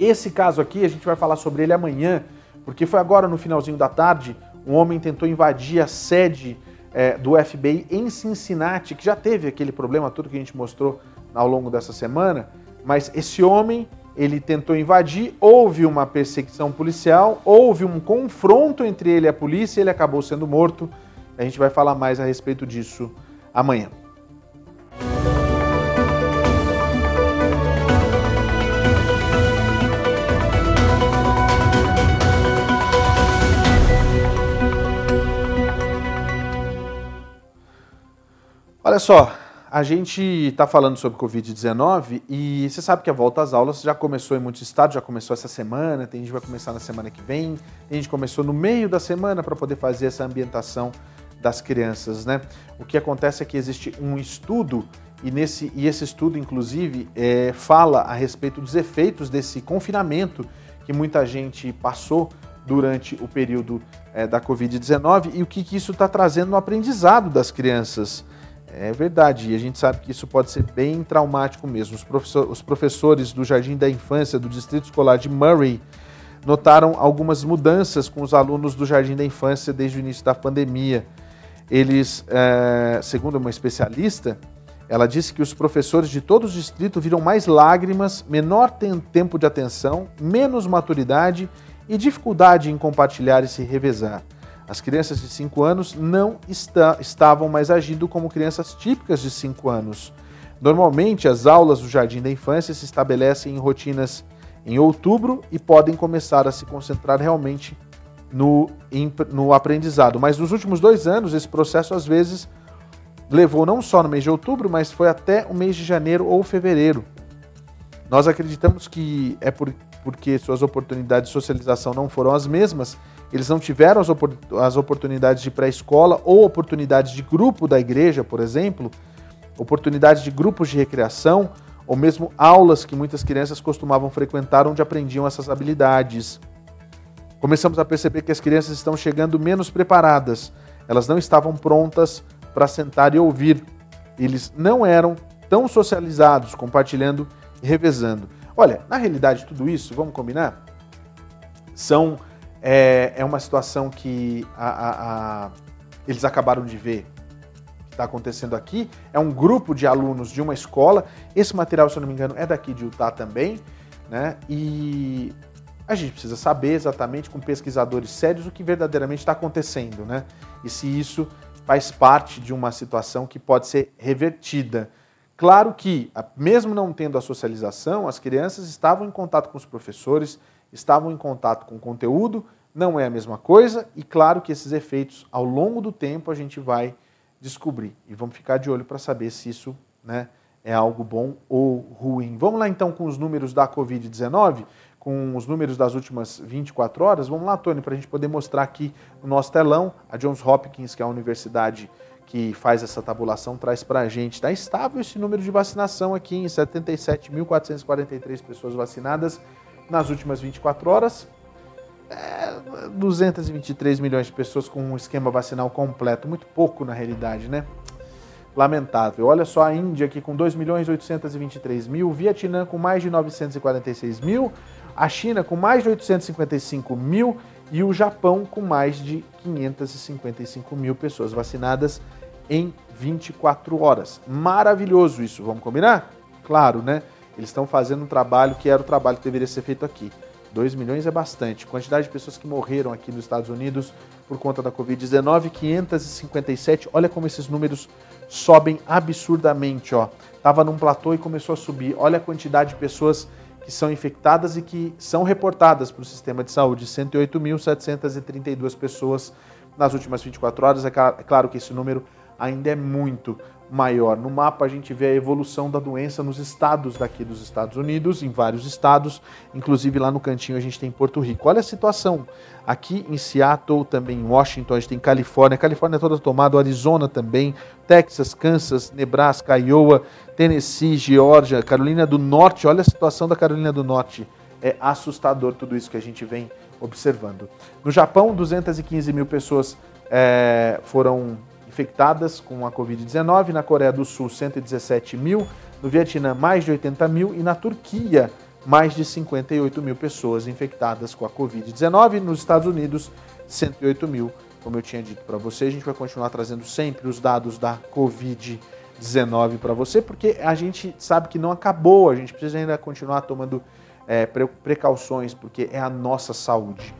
Esse caso aqui, a gente vai falar sobre ele amanhã, porque foi agora no finalzinho da tarde, um homem tentou invadir a sede é, do FBI em Cincinnati, que já teve aquele problema todo que a gente mostrou ao longo dessa semana, mas esse homem ele tentou invadir, houve uma perseguição policial, houve um confronto entre ele e a polícia, ele acabou sendo morto. A gente vai falar mais a respeito disso amanhã. Olha só, a gente está falando sobre Covid-19 e você sabe que a volta às aulas já começou em muitos estados, já começou essa semana, tem gente que vai começar na semana que vem, tem gente começou no meio da semana para poder fazer essa ambientação das crianças, né? O que acontece é que existe um estudo e, nesse, e esse estudo, inclusive, é, fala a respeito dos efeitos desse confinamento que muita gente passou durante o período é, da Covid-19 e o que, que isso está trazendo no aprendizado das crianças. É verdade, e a gente sabe que isso pode ser bem traumático mesmo. Os, professor, os professores do Jardim da Infância do Distrito Escolar de Murray notaram algumas mudanças com os alunos do Jardim da Infância desde o início da pandemia. Eles, é, segundo uma especialista, ela disse que os professores de todo o distrito viram mais lágrimas, menor tempo de atenção, menos maturidade e dificuldade em compartilhar e se revezar. As crianças de 5 anos não está, estavam mais agindo como crianças típicas de 5 anos. Normalmente, as aulas do jardim da infância se estabelecem em rotinas em outubro e podem começar a se concentrar realmente no, no aprendizado. Mas nos últimos dois anos, esse processo às vezes levou não só no mês de outubro, mas foi até o mês de janeiro ou fevereiro. Nós acreditamos que é por, porque suas oportunidades de socialização não foram as mesmas eles não tiveram as, opor as oportunidades de pré-escola ou oportunidades de grupo da igreja, por exemplo, oportunidades de grupos de recreação, ou mesmo aulas que muitas crianças costumavam frequentar onde aprendiam essas habilidades. Começamos a perceber que as crianças estão chegando menos preparadas, elas não estavam prontas para sentar e ouvir. Eles não eram tão socializados, compartilhando e revezando. Olha, na realidade, tudo isso, vamos combinar? São é, é uma situação que a, a, a, eles acabaram de ver que está acontecendo aqui. É um grupo de alunos de uma escola. Esse material, se eu não me engano, é daqui de Utah também. Né? E a gente precisa saber exatamente com pesquisadores sérios o que verdadeiramente está acontecendo, né? E se isso faz parte de uma situação que pode ser revertida. Claro que, mesmo não tendo a socialização, as crianças estavam em contato com os professores, estavam em contato com o conteúdo, não é a mesma coisa, e claro que esses efeitos, ao longo do tempo, a gente vai descobrir. E vamos ficar de olho para saber se isso né, é algo bom ou ruim. Vamos lá então com os números da Covid-19. com os números das últimas 24 horas. Vamos lá, Tony, para a gente poder mostrar aqui no nosso telão. A Johns Hopkins, que é a universidade que faz essa tabulação, traz para a gente. Está estável esse número de vacinação aqui em 77.443 pessoas vacinadas nas últimas 24 horas. É, 223 milhões de pessoas com um esquema vacinal completo. Muito pouco na realidade, né? Lamentável. Olha só a Índia aqui com 2 milhões 823 mil, Vietnã com mais de 946 mil, a China com mais de 855 mil e o Japão com mais de 555 mil pessoas vacinadas em 24 horas. Maravilhoso isso, vamos combinar? Claro, né? Eles estão fazendo um trabalho que era o trabalho que deveria ser feito aqui. 2 milhões é bastante. Quantidade de pessoas que morreram aqui nos Estados Unidos por conta da Covid-19, 557. Olha como esses números sobem absurdamente, ó. Tava num platô e começou a subir. Olha a quantidade de pessoas que são infectadas e que são reportadas para o sistema de saúde. 108.732 pessoas nas últimas 24 horas. É, é claro que esse número ainda é muito maior. No mapa a gente vê a evolução da doença nos estados daqui dos Estados Unidos, em vários estados, inclusive lá no cantinho a gente tem Porto Rico. Olha a situação aqui em Seattle, também em Washington, a gente tem Califórnia, Califórnia toda tomada, Arizona também, Texas, Kansas, Nebraska, Iowa, Tennessee, Geórgia, Carolina do Norte. Olha a situação da Carolina do Norte. É assustador tudo isso que a gente vem observando. No Japão, 215 mil pessoas é, foram infectadas com a Covid-19, na Coreia do Sul, 117 mil, no Vietnã, mais de 80 mil e na Turquia, mais de 58 mil pessoas infectadas com a Covid-19. Nos Estados Unidos, 108 mil. Como eu tinha dito para você, a gente vai continuar trazendo sempre os dados da Covid-19 para você, porque a gente sabe que não acabou, a gente precisa ainda continuar tomando é, precauções, porque é a nossa saúde.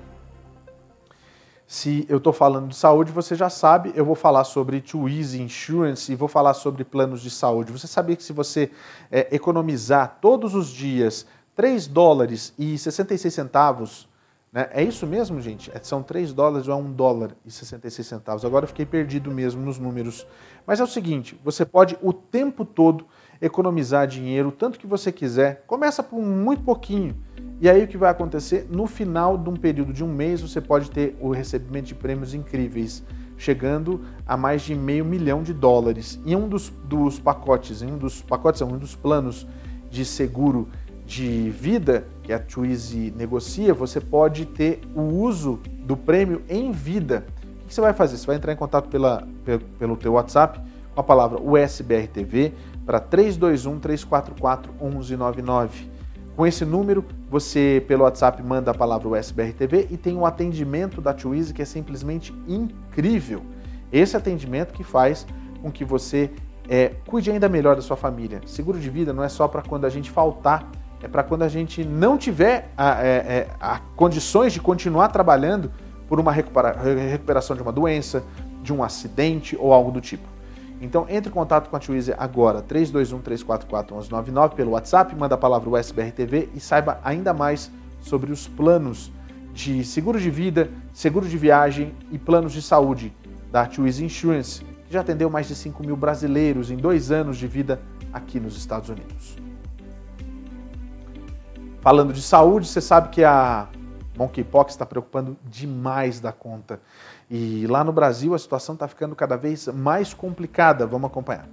Se eu estou falando de saúde, você já sabe, eu vou falar sobre Too Easy Insurance e vou falar sobre planos de saúde. Você sabia que se você é, economizar todos os dias 3 dólares e 66 centavos, né? é isso mesmo, gente? É, são 3 dólares ou é 1 dólar e 66 centavos? Agora eu fiquei perdido mesmo nos números. Mas é o seguinte, você pode o tempo todo economizar dinheiro, tanto que você quiser. Começa por muito pouquinho e aí o que vai acontecer? No final de um período de um mês, você pode ter o recebimento de prêmios incríveis, chegando a mais de meio milhão de dólares. Em um dos, dos pacotes, um dos pacotes, um dos planos de seguro de vida que a Twizy negocia, você pode ter o uso do prêmio em vida. O que você vai fazer? Você vai entrar em contato pela, pelo, pelo teu WhatsApp com a palavra USBRTV para 321 344 1199. Com esse número, você pelo WhatsApp manda a palavra USBRTV e tem um atendimento da Twizy que é simplesmente incrível. Esse atendimento que faz com que você é, cuide ainda melhor da sua família. Seguro de vida não é só para quando a gente faltar, é para quando a gente não tiver a, é, é, a condições de continuar trabalhando por uma recupera recuperação de uma doença, de um acidente ou algo do tipo. Então entre em contato com a Twizy agora, 321-344-1199 pelo WhatsApp, manda a palavra USBRTV e saiba ainda mais sobre os planos de seguro de vida, seguro de viagem e planos de saúde da Twizy Insurance, que já atendeu mais de 5 mil brasileiros em dois anos de vida aqui nos Estados Unidos. Falando de saúde, você sabe que a monkeypox está preocupando demais da conta. E lá no Brasil a situação está ficando cada vez mais complicada. Vamos acompanhar.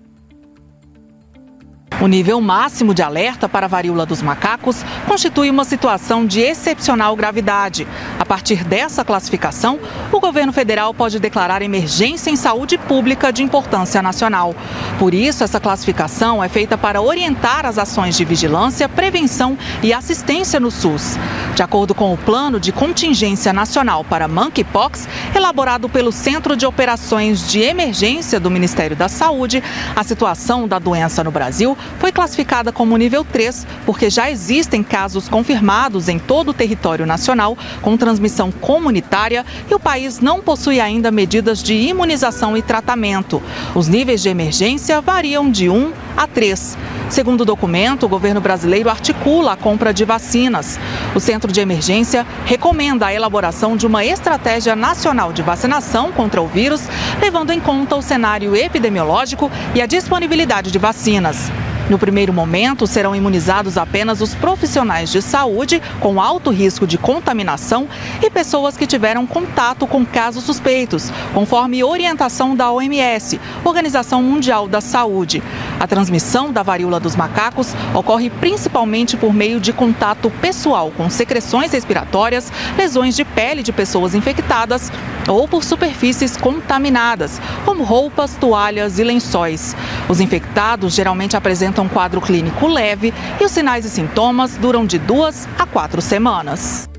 O nível máximo de alerta para a varíola dos macacos constitui uma situação de excepcional gravidade. A partir dessa classificação, o governo federal pode declarar emergência em saúde pública de importância nacional. Por isso, essa classificação é feita para orientar as ações de vigilância, prevenção e assistência no SUS. De acordo com o Plano de Contingência Nacional para Monkeypox, elaborado pelo Centro de Operações de Emergência do Ministério da Saúde, a situação da doença no Brasil foi classificada como nível 3 porque já existem casos confirmados em todo o território nacional com transmissão comunitária e o país não possui ainda medidas de imunização e tratamento. Os níveis de emergência variam de 1 a 3. Segundo o documento, o governo brasileiro articula a compra de vacinas. O Centro de Emergência recomenda a elaboração de uma estratégia nacional de vacinação contra o vírus, levando em conta o cenário epidemiológico e a disponibilidade de vacinas. No primeiro momento, serão imunizados apenas os profissionais de saúde com alto risco de contaminação e pessoas que tiveram contato com casos suspeitos, conforme orientação da OMS, Organização Mundial da Saúde. A transmissão da varíola dos macacos ocorre principalmente por meio de contato pessoal com secreções respiratórias, lesões de pele de pessoas infectadas ou por superfícies contaminadas, como roupas, toalhas e lençóis. Os infectados geralmente apresentam um quadro clínico leve e os sinais e sintomas duram de duas a quatro semanas.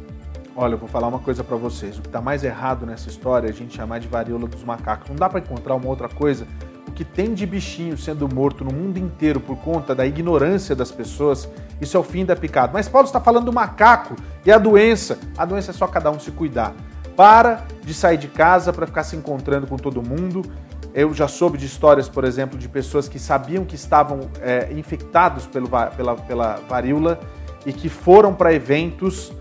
Olha, eu vou falar uma coisa para vocês. O que está mais errado nessa história é a gente chamar de varíola dos macacos. Não dá para encontrar uma outra coisa. O que tem de bichinho sendo morto no mundo inteiro por conta da ignorância das pessoas, isso é o fim da picada. Mas Paulo está falando do macaco e a doença. A doença é só cada um se cuidar. Para de sair de casa para ficar se encontrando com todo mundo. Eu já soube de histórias, por exemplo, de pessoas que sabiam que estavam é, infectados pelo, pela, pela varíola e que foram para eventos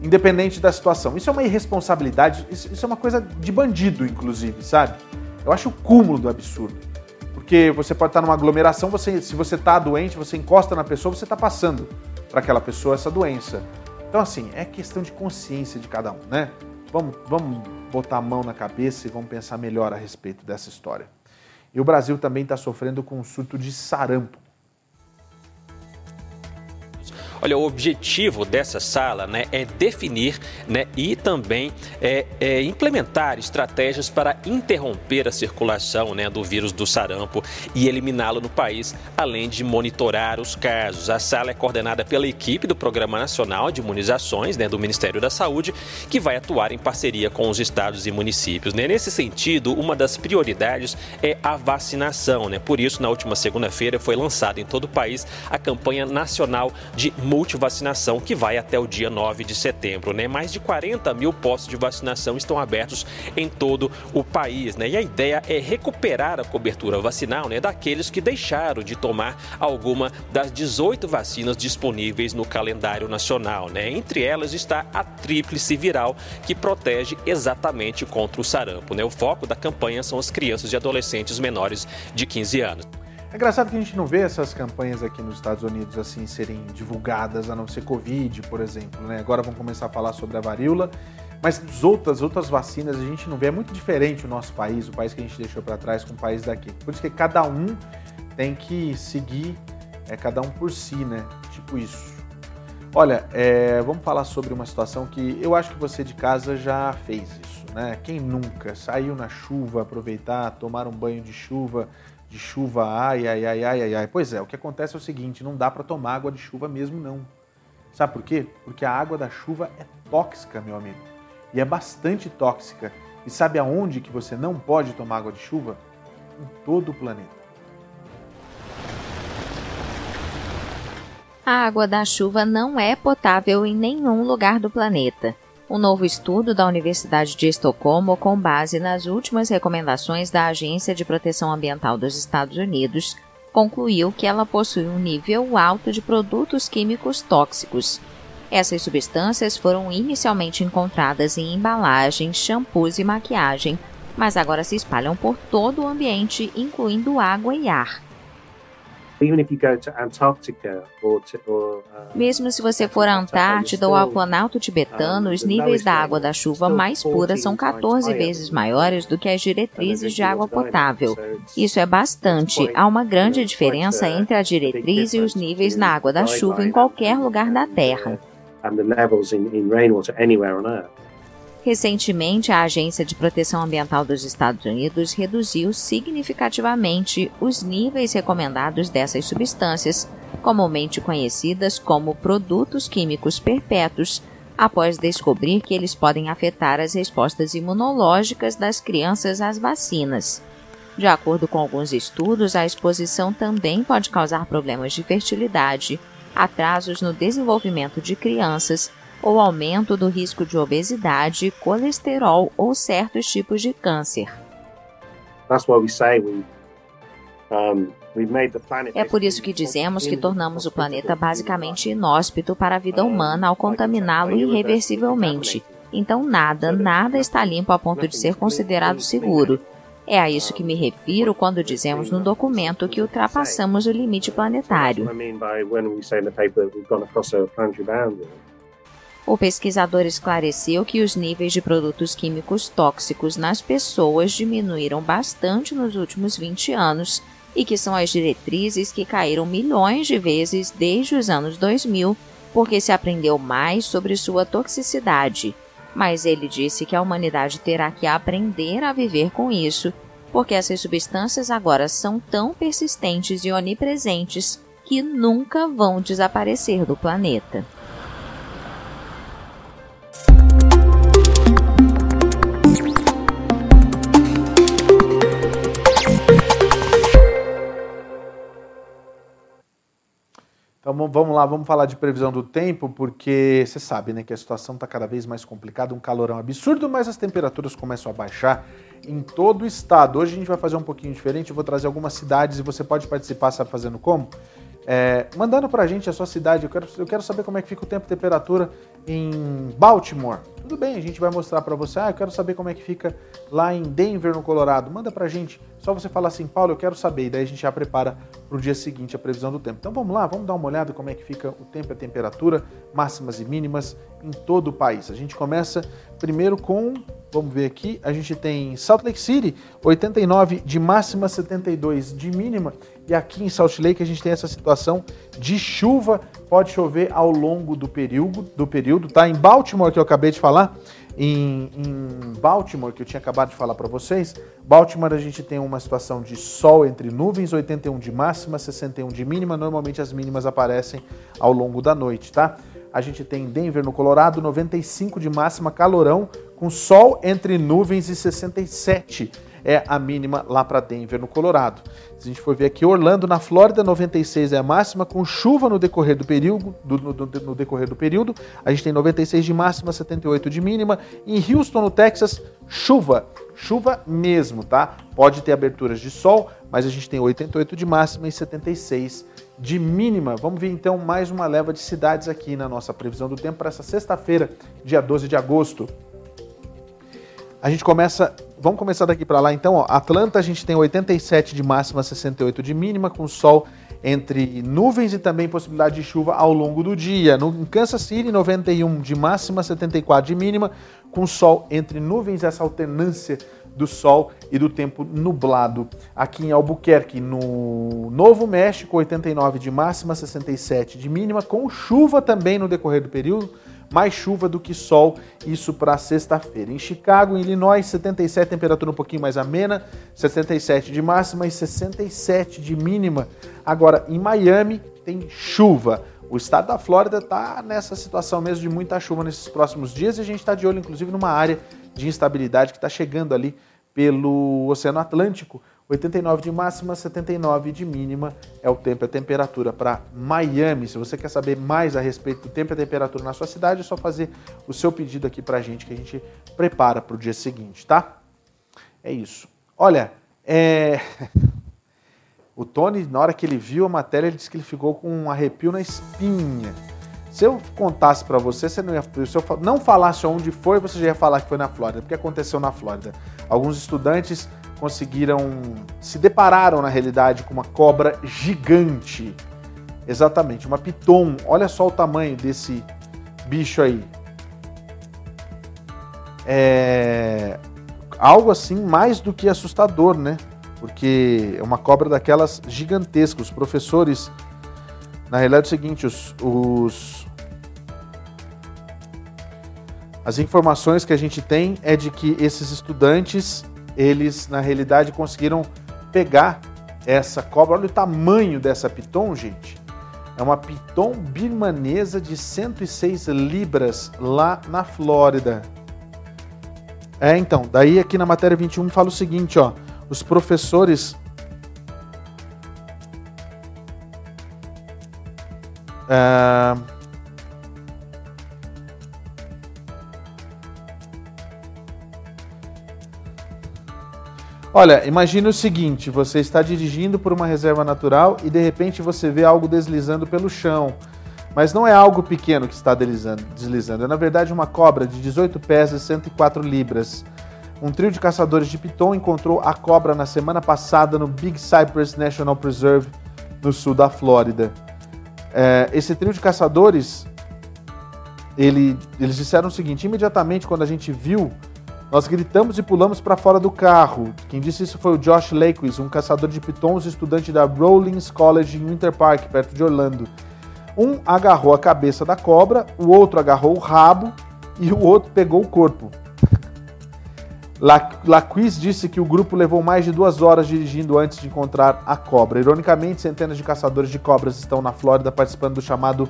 independente da situação. Isso é uma irresponsabilidade, isso, isso é uma coisa de bandido, inclusive, sabe? Eu acho o cúmulo do absurdo. Porque você pode estar numa aglomeração, você, se você está doente, você encosta na pessoa, você está passando para aquela pessoa essa doença. Então, assim, é questão de consciência de cada um, né? Vamos, vamos botar a mão na cabeça e vamos pensar melhor a respeito dessa história. E o Brasil também está sofrendo com um surto de sarampo. Olha, o objetivo dessa sala né, é definir né, e também é, é implementar estratégias para interromper a circulação né, do vírus do sarampo e eliminá-lo no país, além de monitorar os casos. A sala é coordenada pela equipe do Programa Nacional de Imunizações né, do Ministério da Saúde, que vai atuar em parceria com os estados e municípios. Né? Nesse sentido, uma das prioridades é a vacinação. Né? Por isso, na última segunda-feira, foi lançada em todo o país a campanha nacional de multivacinação que vai até o dia 9 de setembro. Né? Mais de 40 mil postos de vacinação estão abertos em todo o país. Né? E a ideia é recuperar a cobertura vacinal né, daqueles que deixaram de tomar alguma das 18 vacinas disponíveis no calendário nacional. Né? Entre elas está a tríplice viral, que protege exatamente contra o sarampo. Né? O foco da campanha são as crianças e adolescentes menores de 15 anos. É engraçado que a gente não vê essas campanhas aqui nos Estados Unidos assim serem divulgadas, a não ser Covid, por exemplo. Né? Agora vamos começar a falar sobre a varíola, mas as outras, outras vacinas a gente não vê. É muito diferente o nosso país, o país que a gente deixou para trás com o país daqui. Por isso que cada um tem que seguir, é cada um por si, né? Tipo isso. Olha, é, vamos falar sobre uma situação que eu acho que você de casa já fez isso, né? Quem nunca saiu na chuva, aproveitar, tomar um banho de chuva, de chuva, ai, ai, ai, ai, ai, ai. Pois é, o que acontece é o seguinte, não dá para tomar água de chuva mesmo não. Sabe por quê? Porque a água da chuva é tóxica, meu amigo. E é bastante tóxica. E sabe aonde que você não pode tomar água de chuva? Em todo o planeta. A água da chuva não é potável em nenhum lugar do planeta. Um novo estudo da Universidade de Estocolmo, com base nas últimas recomendações da Agência de Proteção Ambiental dos Estados Unidos, concluiu que ela possui um nível alto de produtos químicos tóxicos. Essas substâncias foram inicialmente encontradas em embalagens, shampoos e maquiagem, mas agora se espalham por todo o ambiente, incluindo água e ar. Uh, Mesmo se você for à Antártida ou ao Planalto tibetano, os níveis da água da chuva mais pura são 14 vezes maiores do que as diretrizes de água potável. Isso é bastante. Há uma grande diferença uh, entre a diretriz e os níveis na água da chuva em qualquer lugar da Terra. Recentemente, a Agência de Proteção Ambiental dos Estados Unidos reduziu significativamente os níveis recomendados dessas substâncias, comumente conhecidas como produtos químicos perpétuos, após descobrir que eles podem afetar as respostas imunológicas das crianças às vacinas. De acordo com alguns estudos, a exposição também pode causar problemas de fertilidade, atrasos no desenvolvimento de crianças ou aumento do risco de obesidade, colesterol ou certos tipos de câncer. É por isso que dizemos que tornamos o planeta basicamente inóspito para a vida humana ao contaminá-lo irreversivelmente. Então nada, nada está limpo a ponto de ser considerado seguro. É a isso que me refiro quando dizemos no documento que ultrapassamos o limite planetário. O pesquisador esclareceu que os níveis de produtos químicos tóxicos nas pessoas diminuíram bastante nos últimos 20 anos e que são as diretrizes que caíram milhões de vezes desde os anos 2000, porque se aprendeu mais sobre sua toxicidade. Mas ele disse que a humanidade terá que aprender a viver com isso, porque essas substâncias agora são tão persistentes e onipresentes que nunca vão desaparecer do planeta. Então vamos lá, vamos falar de previsão do tempo, porque você sabe né, que a situação está cada vez mais complicada, um calorão absurdo, mas as temperaturas começam a baixar em todo o estado. Hoje a gente vai fazer um pouquinho diferente, eu vou trazer algumas cidades e você pode participar, sabe fazendo como? É, mandando pra gente a sua cidade, eu quero, eu quero saber como é que fica o tempo e temperatura em Baltimore. Tudo bem, a gente vai mostrar para você. Ah, eu quero saber como é que fica lá em Denver, no Colorado. Manda pra gente. Só você falar assim, Paulo, eu quero saber. E daí a gente já prepara pro dia seguinte a previsão do tempo. Então vamos lá, vamos dar uma olhada como é que fica o tempo e a temperatura, máximas e mínimas em todo o país. A gente começa primeiro com Vamos ver aqui, a gente tem Salt Lake City, 89 de máxima, 72 de mínima. E aqui em Salt Lake a gente tem essa situação de chuva, pode chover ao longo do período, do período tá? Em Baltimore, que eu acabei de falar, em, em Baltimore, que eu tinha acabado de falar para vocês, Baltimore a gente tem uma situação de sol entre nuvens, 81 de máxima, 61 de mínima. Normalmente as mínimas aparecem ao longo da noite, tá? A gente tem Denver, no Colorado, 95 de máxima, calorão, com sol entre nuvens e 67 é a mínima lá para Denver, no Colorado. Se a gente for ver aqui, Orlando, na Flórida, 96 é a máxima, com chuva no decorrer do período. Do, no, no, decorrer do período. A gente tem 96 de máxima, 78 de mínima. Em Houston, no Texas, chuva. Chuva mesmo, tá? Pode ter aberturas de sol, mas a gente tem 88 de máxima e 76 de mínima. Vamos ver então mais uma leva de cidades aqui na nossa previsão do tempo para essa sexta-feira, dia 12 de agosto. A gente começa, vamos começar daqui para lá então, ó. Atlanta a gente tem 87 de máxima, 68 de mínima, com sol entre nuvens e também possibilidade de chuva ao longo do dia. No, em Kansas City, 91 de máxima, 74 de mínima, com sol entre nuvens, essa alternância do sol e do tempo nublado. Aqui em Albuquerque, no Novo México, 89 de máxima, 67 de mínima, com chuva também no decorrer do período mais chuva do que sol, isso para sexta-feira. Em Chicago, em Illinois, 77, temperatura um pouquinho mais amena, 77 de máxima e 67 de mínima. Agora, em Miami, tem chuva. O estado da Flórida está nessa situação mesmo de muita chuva nesses próximos dias e a gente está de olho, inclusive, numa área de instabilidade que está chegando ali pelo Oceano Atlântico. 89 de máxima, 79 de mínima é o tempo e a temperatura para Miami. Se você quer saber mais a respeito do tempo e a temperatura na sua cidade, é só fazer o seu pedido aqui para a gente que a gente prepara para o dia seguinte, tá? É isso. Olha, é... o Tony, na hora que ele viu a matéria, ele disse que ele ficou com um arrepio na espinha. Se eu contasse para você, você não ia, se eu não falasse onde foi, você já ia falar que foi na Flórida, porque aconteceu na Flórida. Alguns estudantes conseguiram, se depararam na realidade com uma cobra gigante. Exatamente, uma piton. Olha só o tamanho desse bicho aí. É algo assim mais do que assustador, né? Porque é uma cobra daquelas gigantescas. Os professores, na realidade é o seguinte, os, os as informações que a gente tem é de que esses estudantes eles na realidade conseguiram pegar essa cobra. Olha o tamanho dessa piton, gente. É uma piton birmanesa de 106 libras lá na Flórida. É, então, daí aqui na matéria 21 fala o seguinte, ó, os professores uh, Olha, imagine o seguinte: você está dirigindo por uma reserva natural e de repente você vê algo deslizando pelo chão. Mas não é algo pequeno que está deslizando, deslizando. é na verdade uma cobra de 18 pés e 104 libras. Um trio de caçadores de piton encontrou a cobra na semana passada no Big Cypress National Preserve, no sul da Flórida. É, esse trio de caçadores, ele, eles disseram o seguinte: imediatamente quando a gente viu, nós gritamos e pulamos para fora do carro. Quem disse isso foi o Josh Lakews, um caçador de pitons, estudante da Rollins College em Winter Park, perto de Orlando. Um agarrou a cabeça da cobra, o outro agarrou o rabo e o outro pegou o corpo. Laquis disse que o grupo levou mais de duas horas dirigindo antes de encontrar a cobra. Ironicamente, centenas de caçadores de cobras estão na Flórida participando do chamado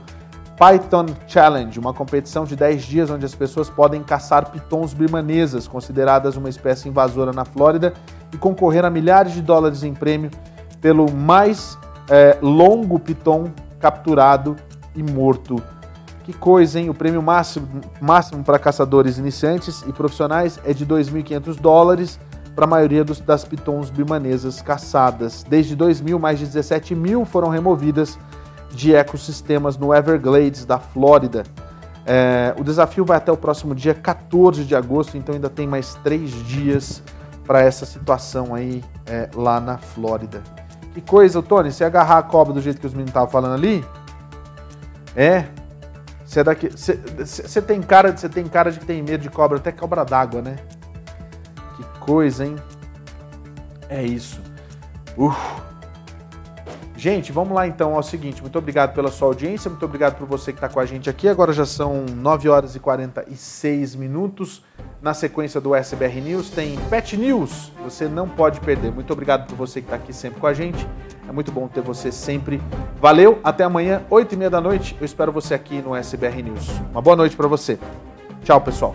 Python Challenge, uma competição de 10 dias onde as pessoas podem caçar pitons birmanesas, consideradas uma espécie invasora na Flórida, e concorrer a milhares de dólares em prêmio pelo mais é, longo piton capturado e morto que coisa, hein? O prêmio máximo, máximo para caçadores iniciantes e profissionais é de 2.500 dólares para a maioria dos, das pitons birmanesas caçadas. Desde 2000, mais de 17 mil foram removidas de ecossistemas no Everglades da Flórida. É, o desafio vai até o próximo dia 14 de agosto, então ainda tem mais três dias para essa situação aí é, lá na Flórida. Que coisa, Tony, se agarrar a cobra do jeito que os meninos estavam falando ali, é, você é daqui. Você tem cara, você tem cara de que tem medo de cobra, até cobra d'água, né? Que coisa, hein? É isso. Uf. Gente, vamos lá então ao seguinte. Muito obrigado pela sua audiência, muito obrigado por você que está com a gente aqui. Agora já são 9 horas e 46 minutos. Na sequência do SBR News tem Pet News. Você não pode perder. Muito obrigado por você que está aqui sempre com a gente. É muito bom ter você sempre. Valeu, até amanhã, 8 e meia da noite. Eu espero você aqui no SBR News. Uma boa noite para você. Tchau, pessoal.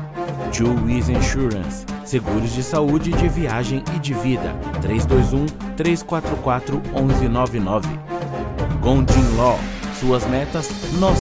Wiz Insurance. Seguros de saúde, de viagem e de vida. 321 344 1199. Gondin Law. Suas metas, nós